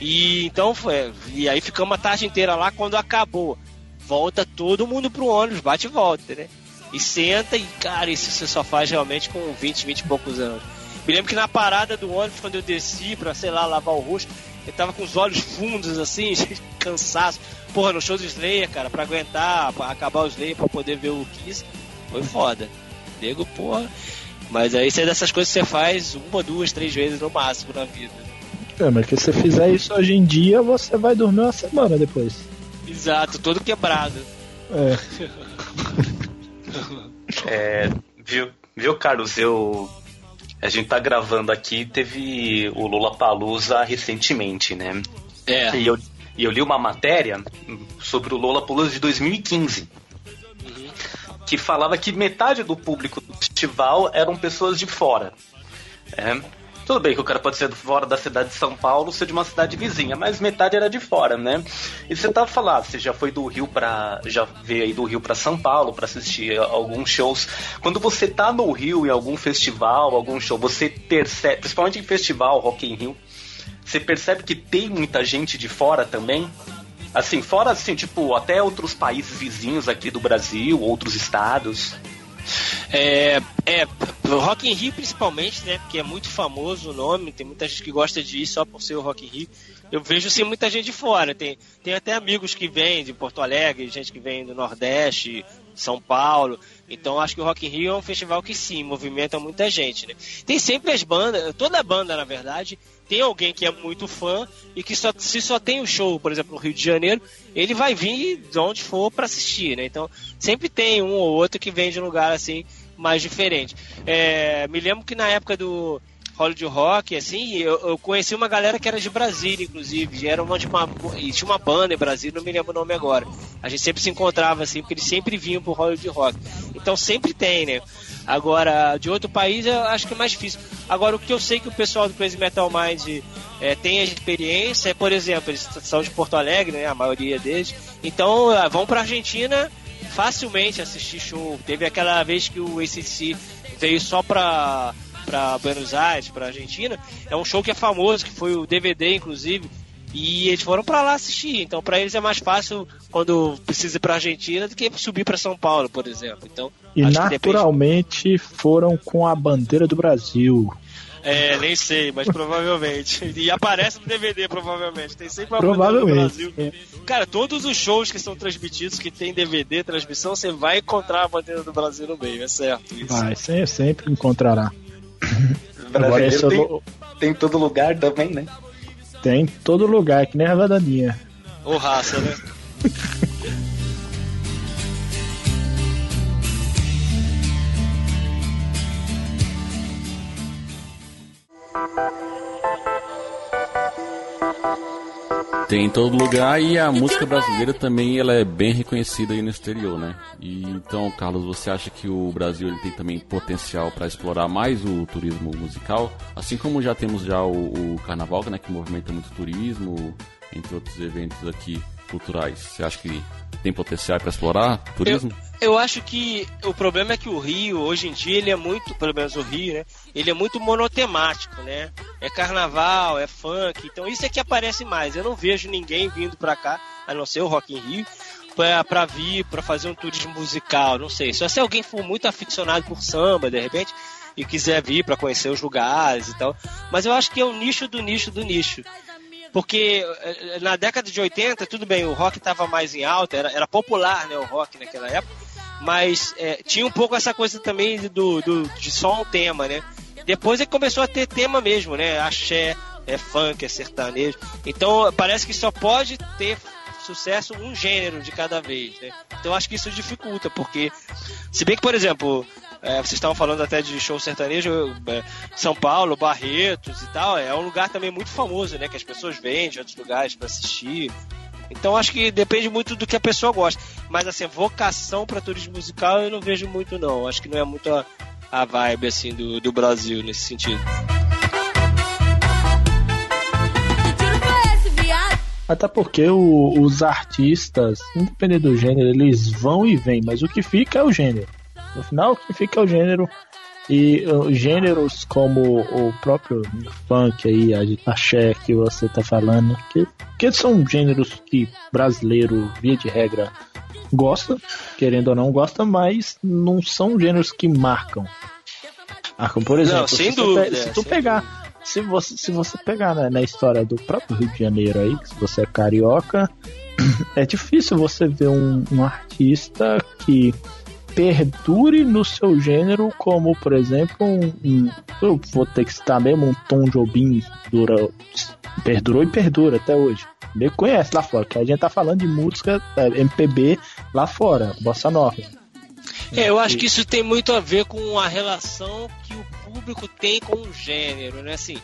E então foi. E aí ficamos a tarde inteira lá. Quando acabou, volta todo mundo pro ônibus, bate e volta, né? E senta e, cara, isso você só faz realmente com 20, 20 e poucos anos. Me lembro que na parada do ônibus, quando eu desci pra, sei lá, lavar o rosto, eu tava com os olhos fundos, assim, cansaço. Porra, no show do Slayer, cara, pra aguentar, pra acabar o Slayer, pra poder ver o Kiss, foi foda. Nego, porra. Mas aí isso é dessas coisas que você faz uma, duas, três vezes no máximo na vida. É, mas que se você fizer isso hoje em dia, você vai dormir uma semana depois. Exato, todo quebrado. É. É, viu, viu, Carlos? Eu. A gente tá gravando aqui, teve o Lula Palusa recentemente, né? É. E eu, e eu li uma matéria sobre o Lula Palusa de 2015. Que falava que metade do público do festival eram pessoas de fora. É. Tudo bem que o cara pode ser fora da cidade de São Paulo, ser de uma cidade vizinha, mas metade era de fora, né? E você tava falando, você já foi do Rio pra. já veio aí do Rio pra São Paulo pra assistir alguns shows. Quando você tá no Rio em algum festival, algum show, você percebe, principalmente em festival, Rock in Rio, você percebe que tem muita gente de fora também? Assim, fora assim, tipo, até outros países vizinhos aqui do Brasil, outros estados. É, é, Rock in Rio principalmente, né? Porque é muito famoso o nome, tem muita gente que gosta de ir só por ser o Rock in Rio. Eu vejo sim muita gente de fora. Tem, tem até amigos que vêm de Porto Alegre, gente que vem do Nordeste, São Paulo. Então acho que o Rock in Rio é um festival que sim, movimenta muita gente, né? Tem sempre as bandas, toda banda na verdade, tem alguém que é muito fã e que só, se só tem o show, por exemplo, no Rio de Janeiro, ele vai vir de onde for para assistir, né? Então sempre tem um ou outro que vem de um lugar assim mais diferente. É, me lembro que na época do Hollywood Rock, assim, eu, eu conheci uma galera que era de Brasília, inclusive, era uma, de uma, tinha uma banda em Brasília, não me lembro o nome agora. A gente sempre se encontrava assim, porque eles sempre vinham pro Hollywood Rock. Então sempre tem, né? Agora, de outro país, eu acho que é mais difícil. Agora, o que eu sei que o pessoal do Crazy Metal Mind é, tem a experiência, é, por exemplo, eles são de Porto Alegre, né? A maioria deles. Então, ah, vão pra Argentina facilmente assistir show. Teve aquela vez que o ACC veio só pra, pra Buenos Aires, pra Argentina. É um show que é famoso, que foi o DVD, inclusive. E eles foram pra lá assistir. Então, pra eles é mais fácil quando precisa ir pra Argentina do que subir pra São Paulo, por exemplo. Então, E que depende- naturalmente foram com a bandeira do Brasil. É, nem sei, mas provavelmente. E aparece no DVD, provavelmente. Tem sempre uma bandeira do Provavelmente. Brasil. Cara, todos os shows que são transmitidos, que tem DVD, transmissão, você vai encontrar a bandeira do Brasil no meio, é certo. Isso. Vai, sempre encontrará. Agora Brasileiro eu tem, vou- tem em todo lugar também, né? tem em todo lugar, que nem a Vadaninha. Ou raça, né? Tem em todo lugar e a música brasileira também ela é bem reconhecida aí no exterior, né? E então, Carlos, você acha que o Brasil ele tem também potencial para explorar mais o turismo musical, assim como já temos já o, o Carnaval, né, que movimenta muito turismo, entre outros eventos aqui culturais. Você acha que tem potencial para explorar turismo? Eu acho que o problema é que o Rio, hoje em dia, ele é muito, pelo menos o Rio, né? Ele é muito monotemático, né? É carnaval, é funk, então isso é que aparece mais. Eu não vejo ninguém vindo pra cá, a não ser o Rock in Rio, pra, pra vir, pra fazer um turismo musical, não sei. Só se alguém for muito aficionado por samba, de repente, e quiser vir para conhecer os lugares e tal. Mas eu acho que é o nicho do nicho do nicho. Porque eh, na década de 80, tudo bem, o rock estava mais em alta, era, era popular né, o rock naquela época, mas é, tinha um pouco essa coisa também do, do, de só um tema, né? Depois ele começou a ter tema mesmo, né? Axé, é funk, é sertanejo. Então parece que só pode ter sucesso um gênero de cada vez, né? Então acho que isso dificulta, porque se bem que, por exemplo, é, vocês estavam falando até de show sertanejo, é, São Paulo, Barretos e tal, é um lugar também muito famoso, né? Que as pessoas vêm de outros lugares para assistir. Então acho que depende muito do que a pessoa gosta. Mas assim, vocação para turismo musical eu não vejo muito não. Acho que não é muito a, a vibe assim do, do Brasil nesse sentido. Até porque o, os artistas, independente do gênero, eles vão e vêm, mas o que fica é o gênero. No final, o que fica é o gênero. E uh, gêneros como o próprio funk aí, a axé que você tá falando, que, que são gêneros que brasileiro, via de regra, gosta, querendo ou não gosta, mas não são gêneros que marcam. Marcam, por exemplo, não, sem se, dúvida, se tu pegar se você, se você pegar né, na história do próprio Rio de Janeiro aí, se você é carioca, é difícil você ver um, um artista que perdure no seu gênero, como por exemplo, um, um, eu vou ter que citar mesmo um Tom Jobim dura, perdurou e perdura até hoje. Me conhece lá fora, que a gente tá falando de música é, MPB lá fora, bossa nova. É, eu acho que isso tem muito a ver com a relação que o público tem com o gênero, né? Assim,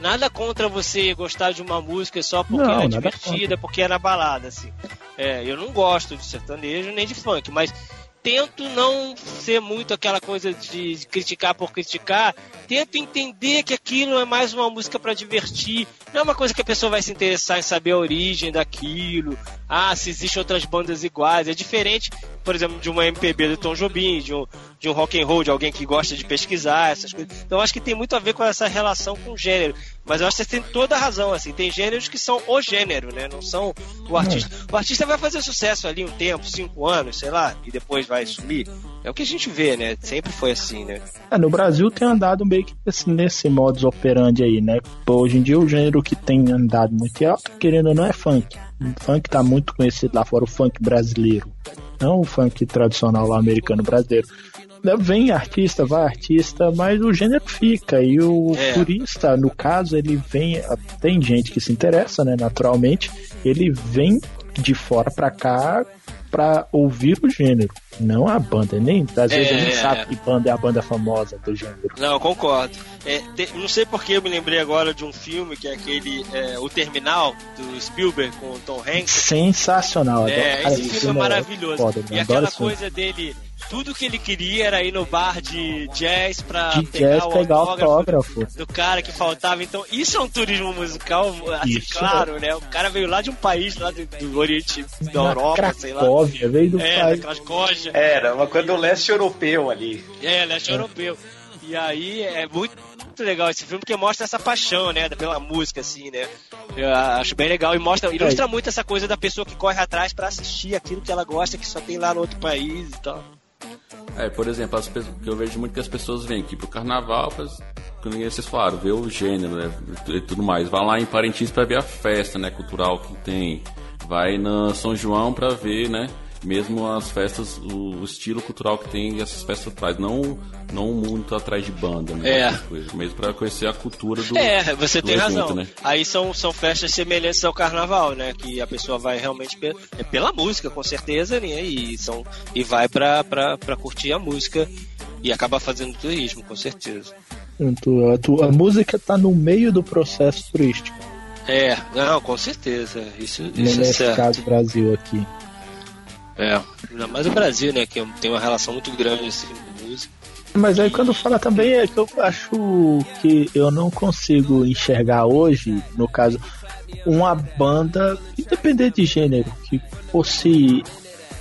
nada contra você gostar de uma música só porque não, é divertida, contra. porque é na balada, assim. É, eu não gosto de sertanejo nem de funk, mas tento não ser muito aquela coisa de criticar por criticar. Tento entender que aquilo é mais uma música para divertir. Não é uma coisa que a pessoa vai se interessar em saber a origem daquilo. Ah, se existem outras bandas iguais. É diferente, por exemplo, de uma MPB do Tom Jobim, de um, de um rock and roll, de alguém que gosta de pesquisar essas coisas. Então acho que tem muito a ver com essa relação com o gênero. Mas eu acho que você tem toda a razão, assim. Tem gêneros que são o gênero, né? Não são o artista. O artista vai fazer sucesso ali um tempo, cinco anos, sei lá, e depois vai sumir. É o que a gente vê, né? Sempre foi assim, né? É, no Brasil tem andado meio que nesse, nesse modus operandi aí, né? Hoje em dia o gênero que tem andado muito alto, querendo ou não, é funk. O funk tá muito conhecido lá fora, o funk brasileiro. Não o funk tradicional lá americano brasileiro. Vem artista, vai artista, mas o gênero fica. E o é. turista, no caso, ele vem. Tem gente que se interessa, né? Naturalmente. Ele vem de fora para cá para ouvir o gênero, não a banda. Nem às vezes é... a gente sabe que banda é a banda famosa do gênero. Não, concordo. É, te, não sei porque eu me lembrei agora de um filme que é aquele é, O Terminal do Spielberg com o Tom Hanks. Sensacional. É, esse filme é maravilhoso. Foda, e aquela coisa dele tudo que ele queria era ir no bar de jazz pra de pegar, jazz, o pegar autógrafo, do cara que faltava. Então, isso é um turismo musical, assim, isso claro, é. né? O cara veio lá de um país lá do, do Oriente, da Na Europa, Cracóvia, sei lá. veio do é, país. Cracóvia. Era, uma coisa do leste europeu ali. É, leste é. europeu. E aí é muito muito legal esse filme porque mostra essa paixão, né, pela música, assim, né? Eu acho bem legal e mostra, ilustra é. muito essa coisa da pessoa que corre atrás para assistir aquilo que ela gosta, que só tem lá no outro país e tal. É, por exemplo, as pessoas, que eu vejo muito que as pessoas vêm aqui pro carnaval, pra, como vocês falaram, ver o gênero né, e tudo mais. Vai lá em Parintins para ver a festa né, cultural que tem. Vai na São João para ver, né? Mesmo as festas, o, estilo cultural que tem essas festas atrás, não, não muito atrás de banda, né? É. Coisas, mesmo para conhecer a cultura do. É, você do tem evento, razão. Né? Aí são, são festas semelhantes ao carnaval, né? Que a pessoa vai realmente pe é pela música, com certeza, né? E, são, e vai para curtir a música e acaba fazendo turismo, com certeza. A, a música tá no meio do processo turístico. É, não, com certeza. Isso, isso Nesse é caso, Brasil aqui. É, ainda mais o Brasil, né? Que tem uma relação muito grande assim, com música. Mas aí quando fala também é que eu acho que eu não consigo enxergar hoje, no caso, uma banda, independente de gênero, que fosse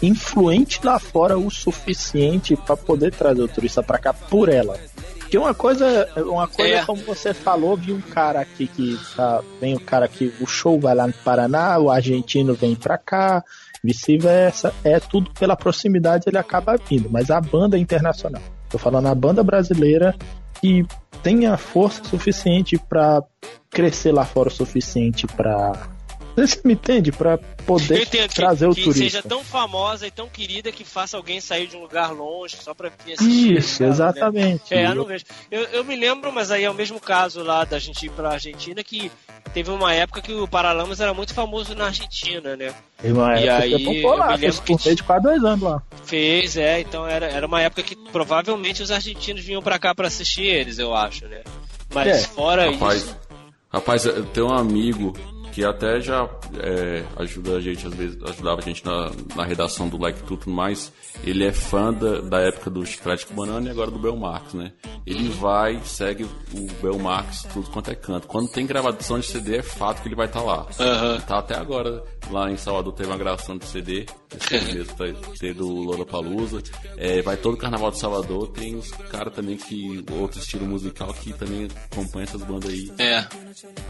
influente lá fora o suficiente para poder trazer o turista para cá por ela. Porque uma coisa, uma coisa é. como você falou, vi um cara aqui que tá, vem o cara que o show vai lá no Paraná, o argentino vem para cá, Vice-versa, é tudo pela proximidade ele acaba vindo, mas a banda é internacional. Tô falando a banda brasileira, que tenha força suficiente para crescer lá fora o suficiente para você me entende? Pra poder trazer que, o que turista. seja tão famosa e tão querida que faça alguém sair de um lugar longe só pra vir assistir. Isso, cara, exatamente. Né? É, eu não vejo. Eu, eu me lembro, mas aí é o mesmo caso lá da gente ir pra Argentina, que teve uma época que o Paralamas era muito famoso na Argentina, né? Teve uma E época aí, que lá, eu me lembro que de quase dois anos lá. Fez, é, então era, era uma época que provavelmente os argentinos vinham pra cá pra assistir eles, eu acho, né? Mas É. fora Rapaz, isso. rapaz, eu tenho um amigo que até já é, ajuda a gente, às vezes, ajudava a gente na, na redação do Like Tudo mais. Ele é fã da, da época do Chiclete com Banana e agora do Belmarx, né? Ele vai, segue o Belmarx tudo quanto é canto. Quando tem gravação de CD, é fato que ele vai estar lá. Aham. Tá até agora, lá em Salvador teve uma gravação de CD, esse ano mesmo vai ter do Lollapalooza. É, vai todo o Carnaval de Salvador, tem os caras também que, outro estilo musical que também acompanha essas bandas aí É,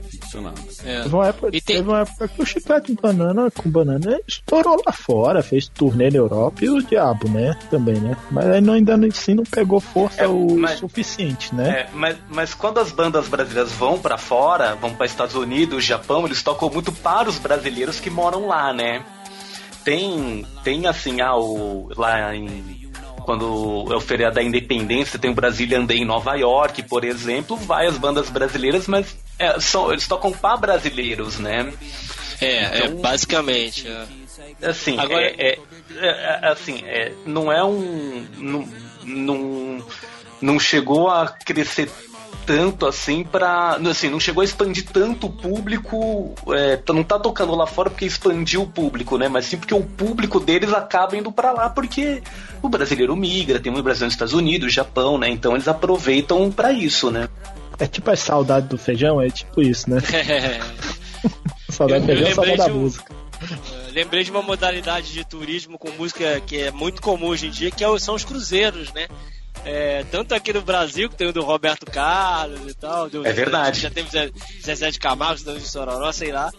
ficcionadas. é. Teve uma, época, E tem- teve uma época que o Chiclete com Banana, com banana estourou lá fora, fez turnê na Europa e o diabo, né? Também, né? Mas aí não, ainda assim não pegou força É, o mas- suficiente, né? É, mas, mas quando as bandas brasileiras vão pra fora, vão para Estados Unidos, Japão, eles tocam muito para os brasileiros que moram lá, né? Tem, tem assim, ah, o, lá em quando é o feriado da Independência, tem o Brasília Andei em Nova York, por exemplo, vai as bandas brasileiras, mas é, são, eles tocam para brasileiros, né? É, é, Então- basicamente. é. Assim, Agora- é, é- é- é- assim, é, não é um. Não, não, não chegou a crescer tanto assim pra. Assim, não chegou a expandir tanto o público. É, não tá tocando lá fora porque expandiu o público, né? Mas sim porque o público deles acaba indo pra lá porque o brasileiro migra, tem muito brasileiro nos Estados Unidos, Japão, né? Então eles aproveitam pra isso, né? É tipo a saudade do feijão, é tipo isso, né? Saudade do feijão, saudade lembrei da de um- música. Lembrei de uma modalidade de turismo com música que é muito comum hoje em dia, que é são os cruzeiros, né? É, tanto aqui no Brasil, que tem o do Roberto Carlos e tal. do- É verdade. Já teve Zé- Zezé de Camargo, de Sororó, sei lá.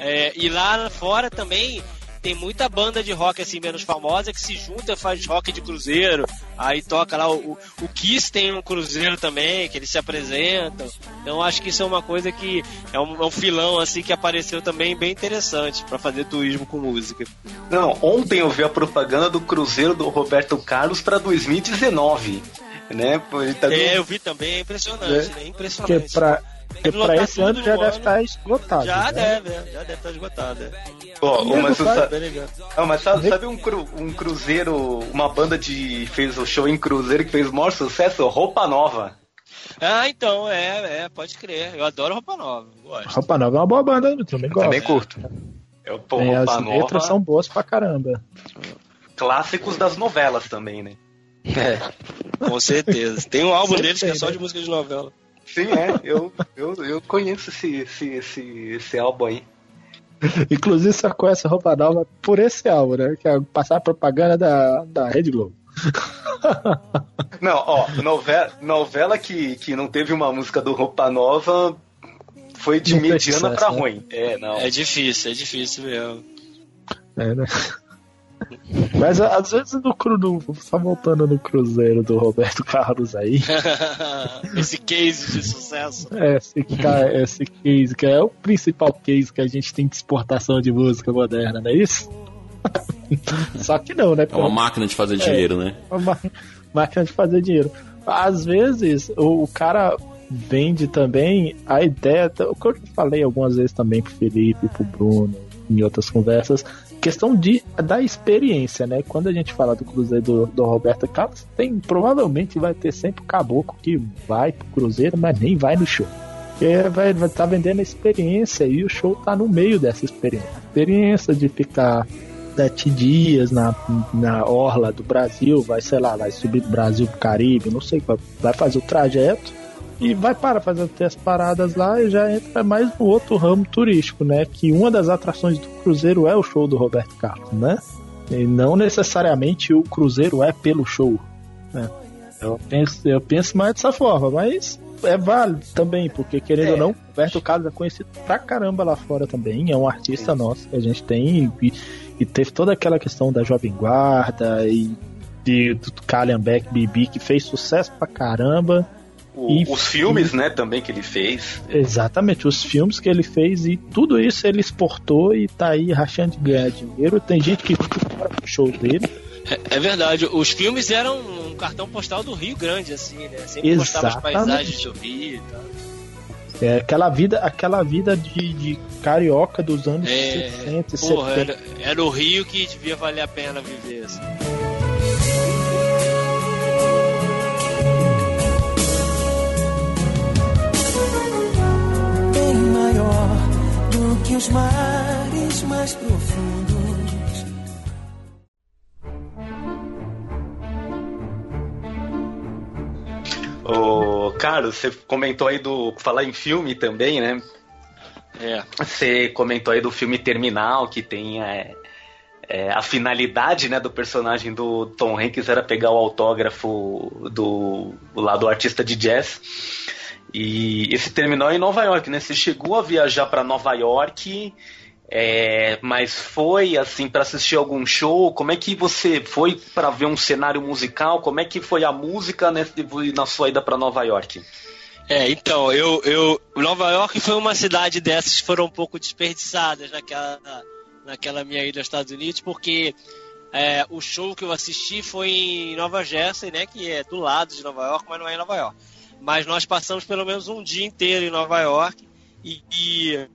É, e lá fora também tem muita banda de rock assim menos famosa que se junta faz rock de cruzeiro. Aí toca lá o, o, Kiss tem um cruzeiro também, que eles se apresentam. Então acho que isso é uma coisa que é um, é um filão assim que apareceu também bem interessante pra fazer turismo com música. Não, ontem eu vi a propaganda do Cruzeiro do Roberto Carlos pra 2019. Né? Tá É, eu vi também, é impressionante, né? Porque Impressionante. pra, porque pra esse ano já deve estar esgotado. Já né? deve, é, já deve estar esgotado. é. Ó, Nego mas, sabe. Ah, mas sabe, sabe um, cru- um cruzeiro, uma banda de fez o show em cruzeiro que fez o maior sucesso? Roupa Nova. Ah, então, é, é, pode crer. Eu adoro roupa nova, gosto. Roupa Nova é uma boa banda, eu também gosto. Também curto. É o pô, É, Roupa as Nova. letras são boas pra caramba. Clássicos das novelas também, né? Com certeza. Tem um álbum Sempre deles que é só né? de música de novela. Sim, é. Eu, eu, eu conheço esse, esse, esse, esse álbum aí. Inclusive, só conhece Roupa Nova por esse álbum, né? Que é passar a propaganda da, da Rede Globo. Não, ó, novela, novela que, que não teve uma música do Roupa Nova foi de Não mediana pra né? ruim. É, não. É difícil, é difícil mesmo. É, né? Mas às vezes no cru, no, só voltando no cruzeiro do Roberto Carlos aí, Esse case de sucesso. esse, ca- esse case que é o principal case que a gente tem de exportação de música moderna, não é isso? Só que não, né? É uma máquina de fazer dinheiro, né? uma máquina de fazer dinheiro. Às vezes o, o cara vende também a ideia, o que eu falei algumas vezes também pro Felipe, pro Bruno, em outras conversas, questão de da experiência, né? Quando a gente fala do Cruzeiro do, do Roberto Carlos, tem provavelmente vai ter sempre caboclo que vai pro Cruzeiro, mas nem vai no show. Porque vai estar tá vendendo experiência e o show tá no meio dessa experiência. Experiência de ficar sete dias na, na orla do Brasil, vai, sei lá, vai subir do Brasil pro Caribe, não sei, vai, vai fazer o trajeto e vai para fazer as paradas lá e já entra mais no outro ramo turístico, né? Que uma das atrações do Cruzeiro é o show do Roberto Carlos, né? E não necessariamente o Cruzeiro é pelo show, né? Eu penso, eu penso mais dessa forma, mas é válido também, porque querendo É. ou não, o Roberto Carlos é conhecido pra caramba lá fora também, é um artista nosso que a gente tem e, e teve toda aquela questão da Jovem Guarda e de, do Kallian Beck Bibi que fez sucesso pra caramba O, os filmes, né, também que ele fez. Exatamente, os filmes que ele fez e tudo isso ele exportou e tá aí rachando de ganhar dinheiro. Tem gente que fora pro show dele. É, é, verdade, os filmes eram um cartão postal do Rio Grande, assim, né? Sempre Exatamente. postava as paisagens do Rio e tal. É aquela vida, aquela vida de, de carioca dos anos é, 60 porra, 70. Era, era o Rio que devia valer a pena viver, assim. Que os mares mais profundos. Ô, Carlos, você comentou aí do. Falar em filme também, né? É. Você comentou aí do filme Terminal, que tem é, é, a finalidade né, do personagem do Tom Hanks era pegar o autógrafo do, lá do artista de jazz. E esse terminal é em Nova York, né? Você chegou a viajar para Nova York, é, mas foi assim para assistir algum show? Como é que você foi para ver um cenário musical? Como é que foi a música na sua ida para Nova York? É, então, eu, eu. Nova York foi uma cidade dessas que foram um pouco desperdiçadas naquela, naquela minha ida aos Estados Unidos, porque é, o show que eu assisti foi em Nova Jersey, né? Que é do lado de Nova York, mas não é em Nova York mas nós passamos pelo menos um dia inteiro em Nova York e, e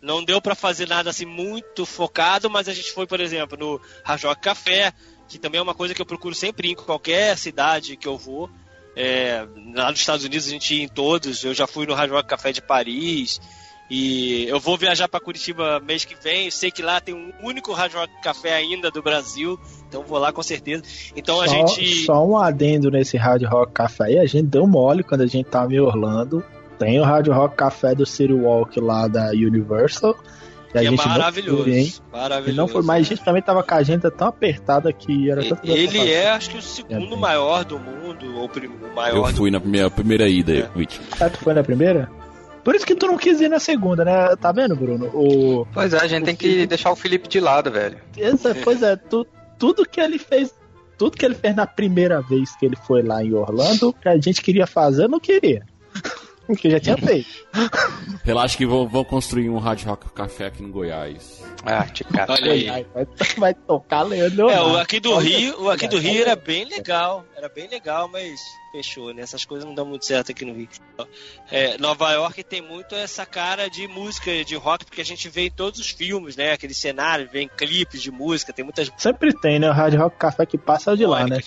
não deu para fazer nada assim muito focado, mas a gente foi, por exemplo, no Rajoc Café, que também é uma coisa que eu procuro sempre ir em qualquer cidade que eu vou. É, lá nos Estados Unidos a gente ia em todos, eu já fui no Rajoc Café de Paris, e eu vou viajar para Curitiba mês que vem. Eu sei que lá tem um único Rádio Rock Café ainda do Brasil. Então vou lá com certeza. Então só, a gente. Só um adendo nesse Rádio Rock Café aí. A gente deu mole quando a gente tava em Orlando. Tem o Rádio Rock Café do City Walk lá da Universal. E a é gente maravilhoso, não foi, maravilhoso. não foi, mas a gente também tava com a agenda tão apertada que era tanto Ele é, acho que, o segundo é, maior do mundo, ou o maior. Eu fui do... na primeira, primeira ida, é. Ah, tu foi na primeira? Por isso que tu não quis ir na segunda, né? Tá vendo, Bruno? O, pois é, a gente tem Felipe... que deixar o Felipe de lado, velho. Pois é, tu, tudo que ele fez. Tudo que ele fez na primeira vez que ele foi lá em Orlando, que a gente queria fazer, eu não queria. Porque já tinha feito. Relaxa que vou, vou construir um Rádio Rock Café aqui em Goiás. Ah, te Olha aí. Vai, vai tocar Leandro. É, o aqui do Rio, o aqui do Rio era bem legal. Era bem legal, mas fechou, né? Essas coisas não dão muito certo aqui no Rio. É, Nova York tem muito essa cara de música, de rock, porque a gente vê em todos os filmes, né? Aqueles cenários, vê em clipes de música, tem muitas. Sempre tem, né? O Rádio Rock Café que passa de lá, né?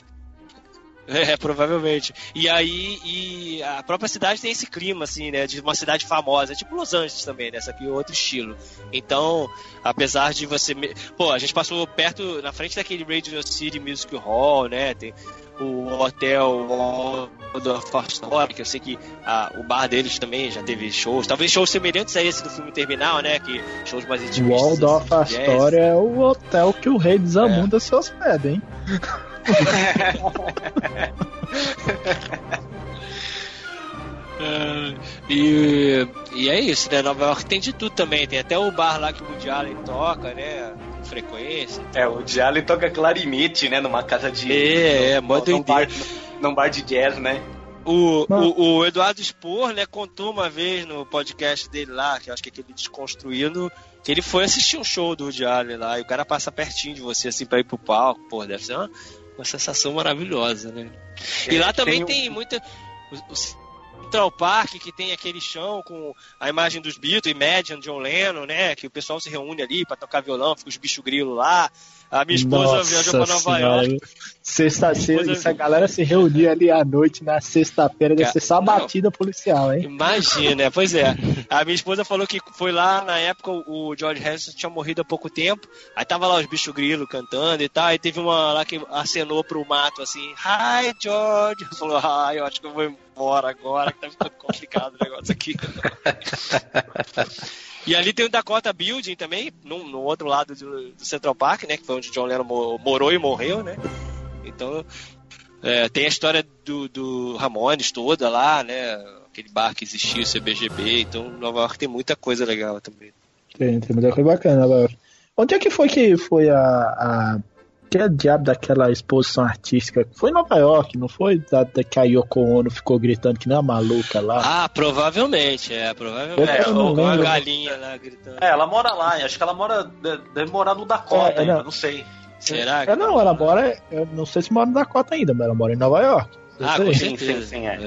É, provavelmente. E aí, e a própria cidade tem esse clima, assim, né? De uma cidade famosa, tipo Los Angeles também, né? Essa aqui é outro estilo. Então, apesar de você. Pô, a gente passou perto, na frente daquele Radio City Music Hall, né? Tem o hotel da Astoria, que eu sei que a, o bar deles também já teve shows, talvez shows semelhantes a esse do filme Terminal, né? Que shows mais intimistas. O Waldorf assim, Astoria é o hotel que o rei Zamunda é. se hospeda, hein? uh, e, e é isso, né? Nova York tem de tudo também. Tem até o bar lá que o Woody Allen toca, né? Com frequência. Então. É, o Woody Allen toca clarinete, né? Numa casa de. É, é, modo num, bar, num bar de jazz, né? O, o, o, Eduardo Spor, né, contou uma vez no podcast dele lá, que eu acho que é aquele Desconstruindo, que ele foi assistir um show do Woody Allen lá, e o cara passa pertinho de você, assim, pra ir pro palco, pô, deve ser uma, uma sensação maravilhosa, né? E lá também tem, tem muita. O, o Central Park, que tem aquele chão com a imagem dos Beatles, Imagine, John Lennon, né? Que o pessoal se reúne ali para tocar violão, fica os bichos grilo lá. A minha esposa Nossa viajou pra Nova. York. Sexta-feira, esposa... a galera se reunia ali à noite na sexta-feira, deve ser só batida policial, hein? Imagina, pois é. A minha esposa falou que foi lá, na época, o George Harrison tinha morrido há pouco tempo. Aí tava lá os bichos grilo cantando e tal. Aí teve uma lá que acenou pro mato assim: Hi, George. Falou: Ai, eu acho que eu vou embora agora, que tá ficando complicado o negócio aqui. E ali tem o Dakota Building também, no, no outro lado do, do, Central Park, né? Que foi onde John Lennon morou e morreu, né? Então, é, tem a história do, do Ramones toda lá, né? Aquele bar que existia, o CBGB. Então, Nova York tem muita coisa legal também. Tem, tem muita coisa bacana Nova York. Onde é que foi que foi a, a que é diabo daquela exposição artística? Foi em Nova York, não foi? Da, da que a Yoko Ono ficou gritando que nem a maluca lá. Ah, provavelmente, é, provavelmente. Eu É, ou uma galinha lá gritando. É, ela mora lá, acho que ela mora. de- Deve morar no Dakota É, ainda, não. não sei. Será? que- É, não, ela mora. Eu não sei se mora no Dakota ainda, mas ela mora em Nova York. Ah, Sim, sim, sim, é.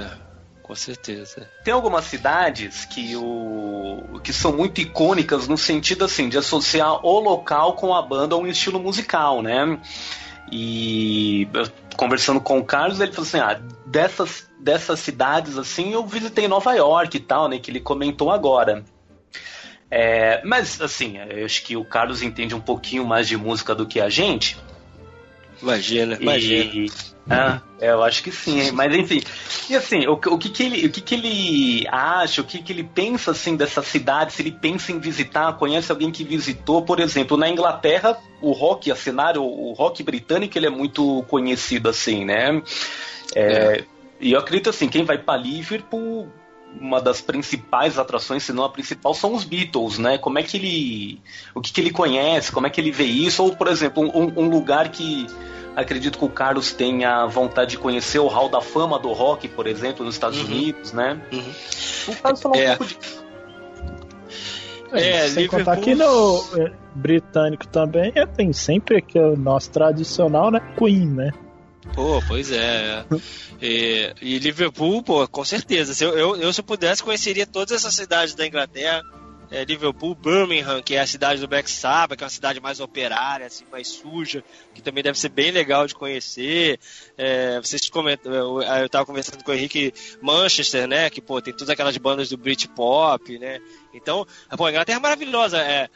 Com certeza. Tem algumas cidades que, o, que são muito icônicas no sentido assim de associar o local com a banda a um estilo musical, né? E conversando com o Carlos, ele falou assim: ah, dessas, dessas cidades assim, eu visitei Nova York e tal, né? Que ele comentou agora. É, mas assim, eu acho que o Carlos entende um pouquinho mais de música do que a gente. Imagina, imagina. E, ah, é, eu acho que sim, hein? mas enfim. E assim, o, que- o que, que ele, o que, que ele acha, o que, que ele pensa assim dessa cidade, se ele pensa em visitar, conhece alguém que visitou, por exemplo, na Inglaterra, o rock, a cenário, o rock britânico, ele é muito conhecido assim, né? É, E eu acredito assim, quem vai para Liverpool, uma das principais atrações, se não a principal, são os Beatles, né? Como é que ele. O que, que ele conhece, como é que ele vê isso? Ou, por exemplo, um, um lugar que acredito que o Carlos tenha vontade de conhecer, o Hall da Fama do Rock, por exemplo, nos Estados Uhum. Unidos, né? Uhum. O Carlos falou É. um pouco disso. É, Sem Liverpool- contar que no é, britânico também é, tem sempre que o nosso tradicional, né? Queen, né? Pô, pois é. E, e Liverpool, pô, com certeza. Se eu, eu, eu, se eu pudesse, conheceria todas essas cidades da Inglaterra. É, Liverpool, Birmingham, que é a cidade do Black Sabbath, que é uma cidade mais operária, assim, mais suja, que também deve ser bem legal de conhecer. É, vocês comentam, eu, eu tava conversando com o Henrique Manchester, né? Que pô, tem todas aquelas bandas do Britpop, né? Então, pô, a Inglaterra é maravilhosa. É,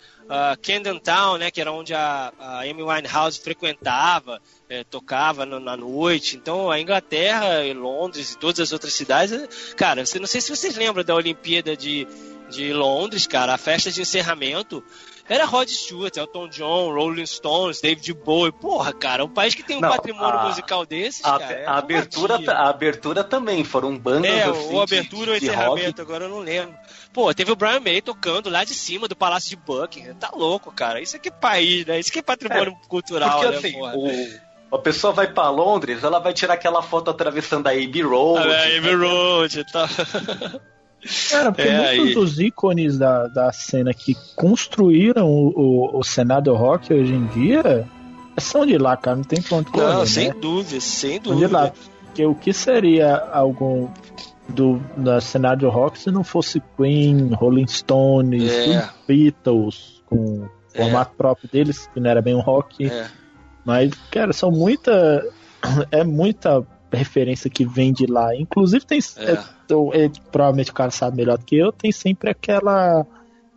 Camden Town, né? Que era onde a, a Amy Winehouse frequentava é, tocava no- na noite. Então a Inglaterra, e Londres e todas as outras cidades, é- cara, você não sei se vocês lembram da Olimpíada de, de Londres, cara, a festa de encerramento era Rod Stewart, Elton John, Rolling Stones, David Bowie. Porra, cara, um país que tem um Não, patrimônio a- musical desses, A, cara. é a abertura, a abertura também foram bandas É, assim, o abertura ou rock. encerramento, agora eu não lembro. Pô, teve o Brian May tocando lá de cima do Palácio de Buckingham. Tá louco, cara. Isso aqui é país, né? Isso que é patrimônio cultural, Porque né, assim, porra? o, a pessoa vai pra Londres, ela vai tirar aquela foto atravessando a Abbey Road. Ah, é, Abbey Road e tal. Cara, porque É, muitos aí- dos ícones da, da cena que construíram o, o, o cenário rock hoje em dia são de lá, cara. Não tem ponto correr, Não, né? sem dúvida, sem São de lá. dúvida. Porque o que seria algum do da cenário rock se não fosse Queen, Rolling Stones, É. Beatles, com o É. formato próprio deles, que não era bem um rock. É. Mas, cara, são muita. É muita referência que vem de lá. Inclusive tem. É. é, provavelmente o cara sabe melhor do que eu, tem sempre aquela.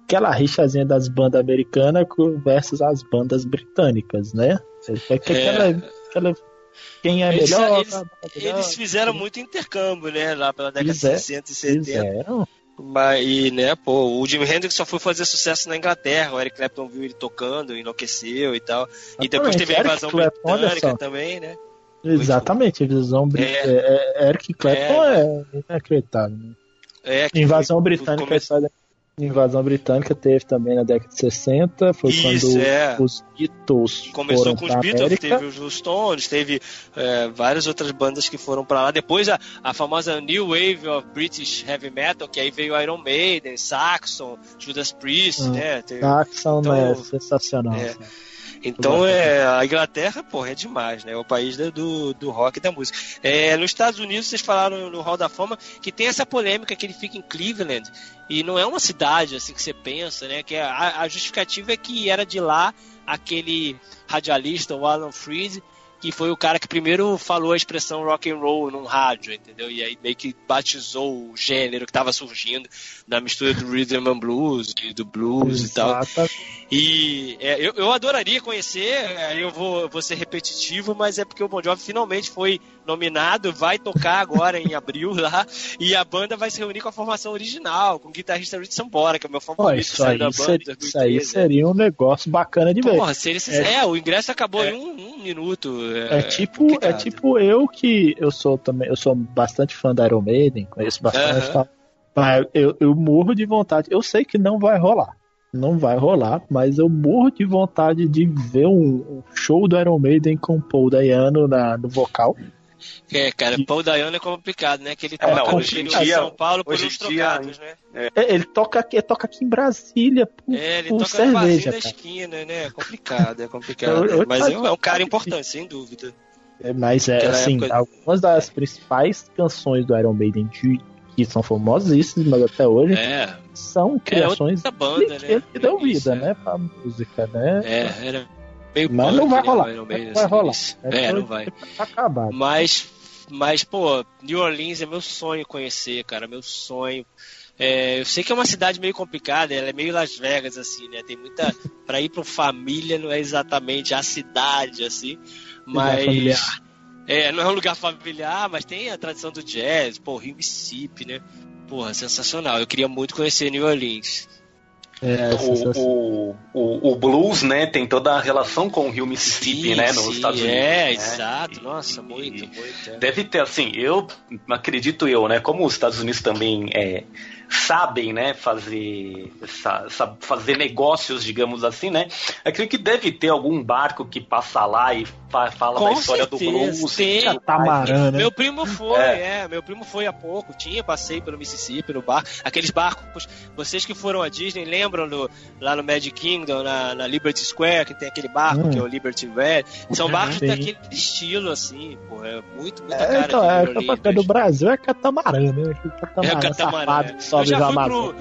Aquela rixazinha das bandas americanas versus as bandas britânicas, né? É que É. aquela, aquela. Quem é Eles- melhor? eles- tá melhor, Eles fizeram muito intercâmbio, né? Lá pela década de Fizer- 60 e 70. Fizeram. Mas, e, né, pô, o Jimi Hendrix só foi fazer sucesso na Inglaterra. O Eric Clapton viu ele tocando, enlouqueceu e tal. E depois teve a invasão britânica também, né? Exatamente, a visão britânica. É. Eric Clapton é, inacreditável. Né? É, que Invasão britânica, come- da invasão britânica teve também na década de 60, foi Isso, quando é. os Beatles Começou com os Beatles, América. teve os Stones, teve é, várias outras bandas que foram pra lá. Depois a, a famosa New Wave of British Heavy Metal, que aí veio Iron Maiden, Saxon, Judas Priest, Hum. né? Teve- Saxon Então, é sensacional. é. assim. Então é, a Inglaterra, porra, é demais, né? É o país do, do rock e da música. É, nos Estados Unidos, vocês falaram no Hall da Fama que tem essa polêmica que ele fica em Cleveland e não é uma cidade assim que você pensa, né? Que a, a justificativa é que era de lá aquele radialista, o Alan Freed, que foi o cara que primeiro falou a expressão rock and roll num rádio, entendeu? E aí meio que batizou o gênero que estava surgindo da mistura do rhythm and blues e do blues e tal. E é, eu, eu adoraria conhecer, aí eu vou, vou ser repetitivo, mas é porque o Bon Jovi finalmente foi nominado, vai tocar agora em abril lá, e a banda vai se reunir com a formação original, com o guitarrista Rich Sambora, que é o meu favorito, isso, saiu aí da banda. seria, em isso aí 2013, seria um negócio bacana de ver. Porra, seria, é. é, o ingresso acabou em um, um minuto. É tipo, é complicado. tipo eu que eu sou também, eu sou bastante fã da Iron Maiden, conheço bastante, tal, mas eu, eu morro de vontade. Eu sei que não vai rolar. não vai rolar, mas eu morro de vontade de ver um, show do Iron Maiden com o Paul Dayano na, no vocal. É, cara, Paul Dayano é complicado, né? Que ele toca não, no hoje em dia- São Paulo por uns em dia- trocados, né? É, Ele toca aqui, toca aqui em Brasília por, É, ele por toca no cerveja, cara. esquina, né? É complicado, é complicado. Eu- eu- Mas é um é um cara importante, sem dúvida. É, Mas é Aquela assim, época- algumas das principais canções do Iron Maiden de- que são famosíssimas até hoje É, são criações outra banda, que né? ele que deu No vida, é. né, pra música, né? É, era meio Mas não vai né, rolar, Iron não Maiden, vai assim, rolar. isso. É, não vai. Tá acabado. Mas, mas, pô, New Orleans é meu sonho conhecer, cara, meu sonho. É, eu sei que é uma cidade meio complicada, ela é meio Las Vegas, assim, né? Tem muita. Pra ir pra família não é exatamente a cidade, assim. Mas. É, não é um lugar familiar, mas tem a tradição do jazz, pô, Rio Mississippi, né? Porra, sensacional. Eu queria muito conhecer New Orleans. É. O, o, o, o blues, né, tem toda a relação com o Rio Mississippi, Sim, né, nos sim, Estados Unidos. É, né? exato. E- Nossa, e- muito, muito. é. Deve ter, assim, eu acredito eu, né? Como os Estados Unidos também é, sabem, né, fazer, sa- sa- fazer negócios, digamos assim, né? Acredito que deve ter algum barco que passa lá e fa- fala Com da história do certeza, blues. tem. Catamarã, né? Meu primo foi, É. é. meu primo foi há pouco, tinha passeio pelo Mississippi no barco, aqueles barcos, vocês que foram à Disney lembram do, lá no Magic Kingdom, na, na Liberty Square, que tem aquele barco Hum. que é o Liberty Red, são barcos Sim. daquele estilo, assim, pô, é muito, muita É, cara então, de é, a Orleans, bacana do Brasil é catamarã, né? Catamarã, É o catamarã, safado é. que sobe Eu já fui pro-.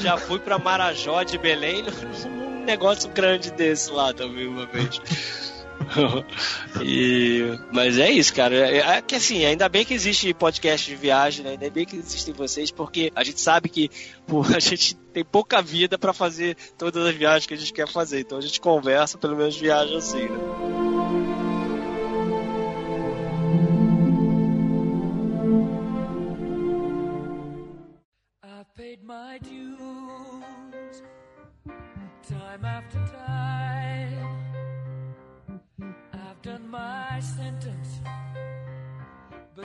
Já fui pra Marajó de Belém num negócio grande desse lá também uma vez. E- mas é isso, cara. É, é que assim, ainda bem que existe podcast de viagem, né? ainda bem que existem vocês, porque a gente sabe que pô, a gente tem pouca vida pra fazer todas as viagens que a gente quer fazer. Então a gente conversa, pelo menos viaja assim, né?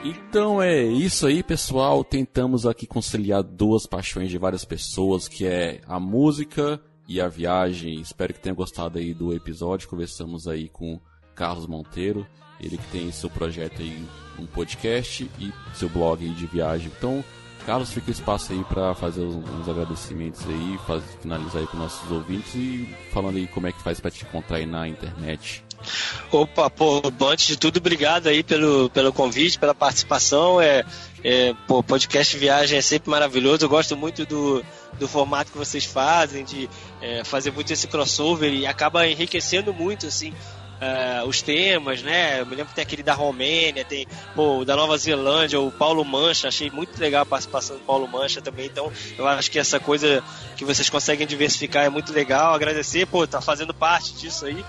Então é isso aí, pessoal. Tentamos aqui conciliar duas paixões de várias pessoas, que é a música e a viagem. Espero que tenham gostado aí do episódio. Conversamos aí com Carlos Monteiro, ele que tem seu projeto aí, um podcast e seu blog de viagem. Então, Carlos, fica o espaço aí para fazer uns, uns agradecimentos aí, faz, finalizar aí com nossos ouvintes e falando aí como é que faz para te encontrar aí na internet. Opa, pô, antes de tudo, obrigado aí pelo, pelo convite, pela participação. É, é, pô, podcast Viagem é sempre maravilhoso. Eu gosto muito do, do formato que vocês fazem, de é, fazer muito esse crossover e acaba enriquecendo muito, assim. é, os temas, né? Eu me lembro que tem aquele da Romênia, tem pô, da Nova Zelândia, o Paulo Mancha, achei muito legal a participação do Paulo Mancha também. Então, eu acho que essa coisa que vocês conseguem diversificar é muito legal. Agradecer, pô, tá fazendo parte disso aí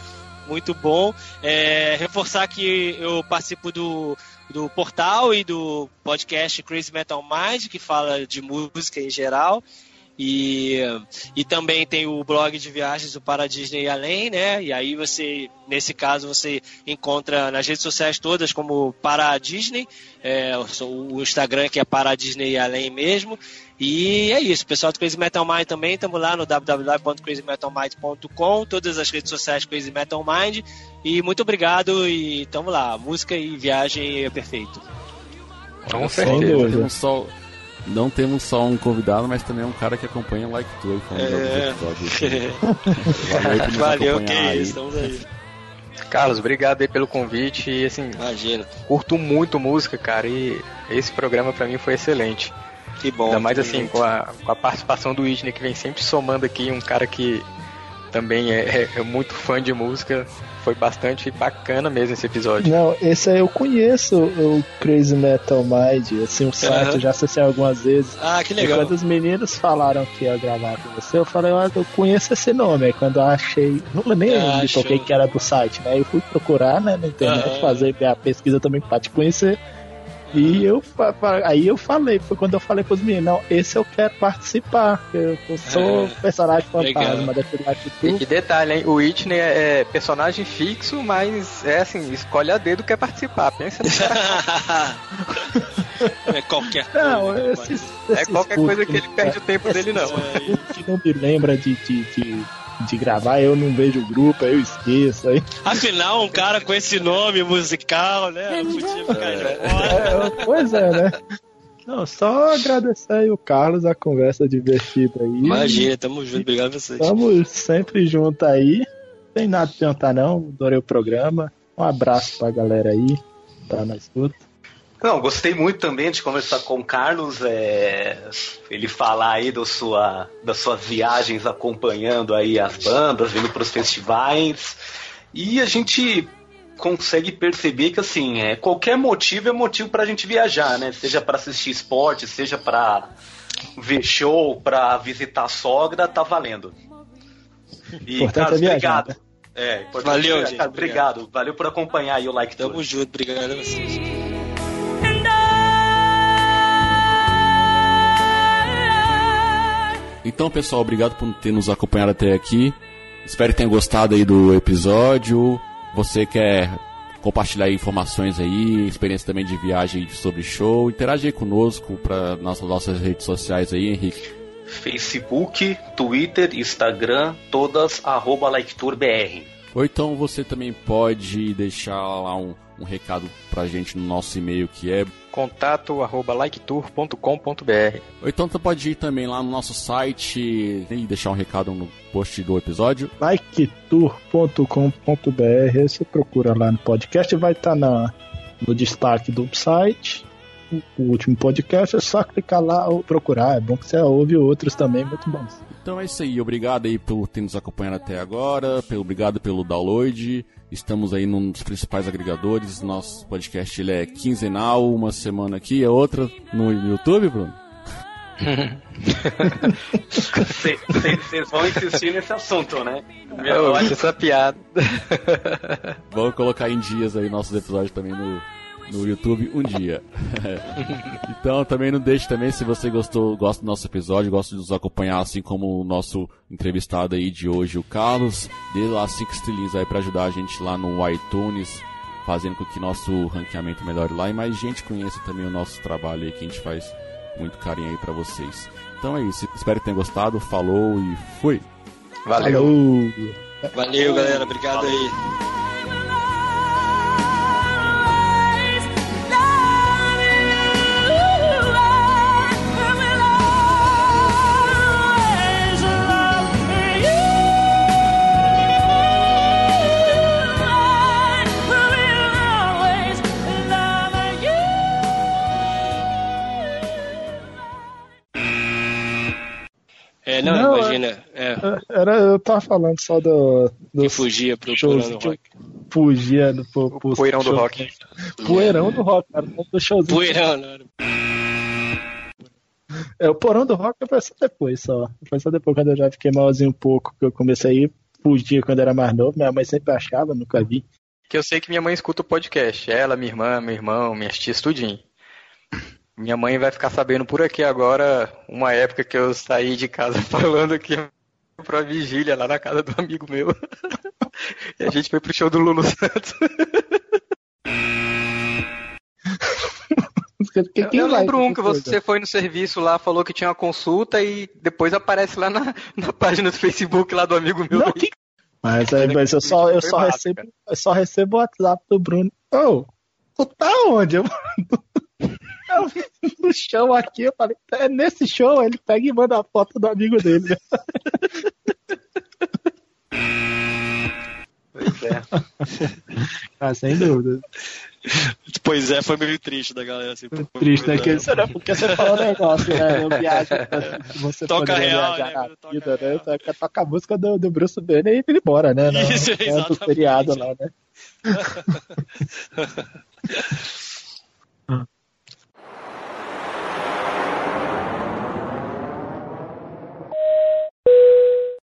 muito bom. É, reforçar que eu participo do, do portal e do podcast Crazy Metal Mind, que fala de música em geral. E, e também tem o blog de viagens do Para Disney e Além, né? E aí você, nesse caso, você encontra nas redes sociais todas como Para Disney, é, o o Instagram que é Para Disney e Além mesmo. E é isso, pessoal do Crazy Metal Mind também, estamos lá no www.crazymetalmind.com, todas as redes sociais Crazy Metal Mind. E muito obrigado e tamo lá, música e viagem é perfeito. Com certeza. temos só, não temos só um convidado, mas também é um cara que acompanha o Like Tour falando É. episódios. Valeu Valeu, que aí. isso, estamos aí. Carlos, obrigado aí pelo convite e assim, Imagina, curto muito música, cara, e esse programa pra mim foi excelente. que bom. Ainda mais assim, com a, com a participação do Whitney, que vem sempre somando aqui, um cara que também é, é- é muito fã de música. Foi bastante bacana mesmo esse episódio. Não, esse aí eu conheço, o Crazy Metal Mind, assim, o site Aham. eu já acessei algumas vezes. Ah, que E legal. quando os meninos falaram que ia gravar com você, eu falei, ah, eu conheço esse nome. Aí quando eu achei, não nem Ah, me toquei que era do site, né? Eu fui procurar né, na internet, Aham. fazer minha pesquisa também pra te conhecer. E eu, aí eu falei, foi quando eu falei pros meninos, não, esse eu quero participar, eu, eu sou é, personagem fantasma daquele E que detalhe, hein? O Whitney é, é personagem fixo, mas é assim, escolhe a dedo quer participar, pensa É qualquer não, coisa. Esses, esses é qualquer coisa que ele perde o tempo dele, não. Que não me lembra de, de, de de gravar, eu não vejo o grupo, aí eu esqueço. Aí... Afinal, um cara com esse nome musical, né? Podia ficar de fora. É, pois é, né? Não, só agradecer aí o Carlos, a conversa divertida aí. Imagina, tamo junto, obrigado a vocês. Tamo sempre junto aí. Não tem nada a perguntar não, adorei o programa. Um abraço pra galera aí, tá na escuta. Não, gostei muito também de conversar com o Carlos, é, ele falar aí do sua, das suas viagens acompanhando aí as bandas, vindo para os festivais. E a gente consegue perceber que assim, é, qualquer motivo é motivo para a gente viajar, né? Seja para assistir esporte, seja para ver show, para visitar a sogra, tá valendo. E, importante Carlos, é obrigado. É, Valeu, gente. Obrigado. obrigado. Valeu por acompanhar aí o like. Tamo junto, obrigado a vocês. Então, pessoal, obrigado por ter nos acompanhado até aqui. Espero que tenham gostado aí do episódio. Você quer compartilhar informações aí, experiência também de viagem sobre show, interagir conosco para nossas, nossas redes sociais aí, Henrique. Facebook, Twitter, Instagram, todas arroba LikeTourBR. Ou então você também pode deixar lá um, um recado pra gente no nosso e-mail que é contato arroba liketour.com.br. Ou então você pode ir também lá no nosso site e deixar um recado no post do episódio. liketour.com.br. Você procura lá no podcast, vai estar tá na, no destaque do site. O último podcast é só clicar lá ou procurar. É bom que você ouve outros também, muito bons. Então é isso aí. Obrigado aí por ter nos acompanhado até agora. Obrigado pelo download. Estamos aí num dos principais agregadores. Nosso podcast ele é quinzenal, uma semana aqui, a outra no YouTube, Bruno. Vocês vão insistir nesse assunto, né? Eu acho essa piada. Vamos colocar em dias aí nossos episódios também no, no YouTube um dia. então também não deixe também, se você gostou, gosta do nosso episódio, gosta de nos acompanhar, assim como o nosso entrevistado aí de hoje, o Carlos, dê lá cinco estrelinhas aí para ajudar a gente lá no iTunes, fazendo com que nosso ranqueamento melhore lá e mais gente conheça também o nosso trabalho aí que a gente faz muito carinho aí para vocês. Então é isso, espero que tenham gostado, falou e fui. Valeu. Valeu, galera, obrigado aí. É, não, não imagina. É, é. Era, eu tava falando só do. do que fugia pro shows, do rock. Fugia do pro, pro poeirão do rock. Poeirão do rock, cara. Do showzinho. Poeirão, não era. É, o porão do rock foi só depois só. Foi só depois quando eu já fiquei malzinho um pouco, que eu comecei a ir, fugia quando era mais novo. Minha mãe sempre achava, nunca vi. Que eu sei que minha mãe escuta o podcast. Ela, minha irmã, meu irmão, minhas tias, tudinho. Minha mãe vai ficar sabendo por aqui agora uma época que eu saí de casa falando que pra vigília lá na casa do amigo meu. e a gente foi pro show do Lulu Santos. eu, eu lembro um que você foi no serviço lá, falou que tinha uma consulta e depois aparece lá na, na página do Facebook lá do amigo meu. Não, que... Mas, aí, mas eu só, eu só recebo, eu só recebo o WhatsApp do Bruno. Ô, oh, tu tá onde? Eu... Eu vi no chão aqui, eu falei, é nesse show, ele pega e manda a foto do amigo dele. Pois é. ah, sem dúvida. Pois é, foi meio triste da galera. Assim, triste, né? Que, será porque você falou um negócio, né? Eu viajo, você toca real, né? Na vida, né? Toca, toca a música do, do Bruce Banner e ele embora, né? Isso, no, exatamente. feriado lá, né?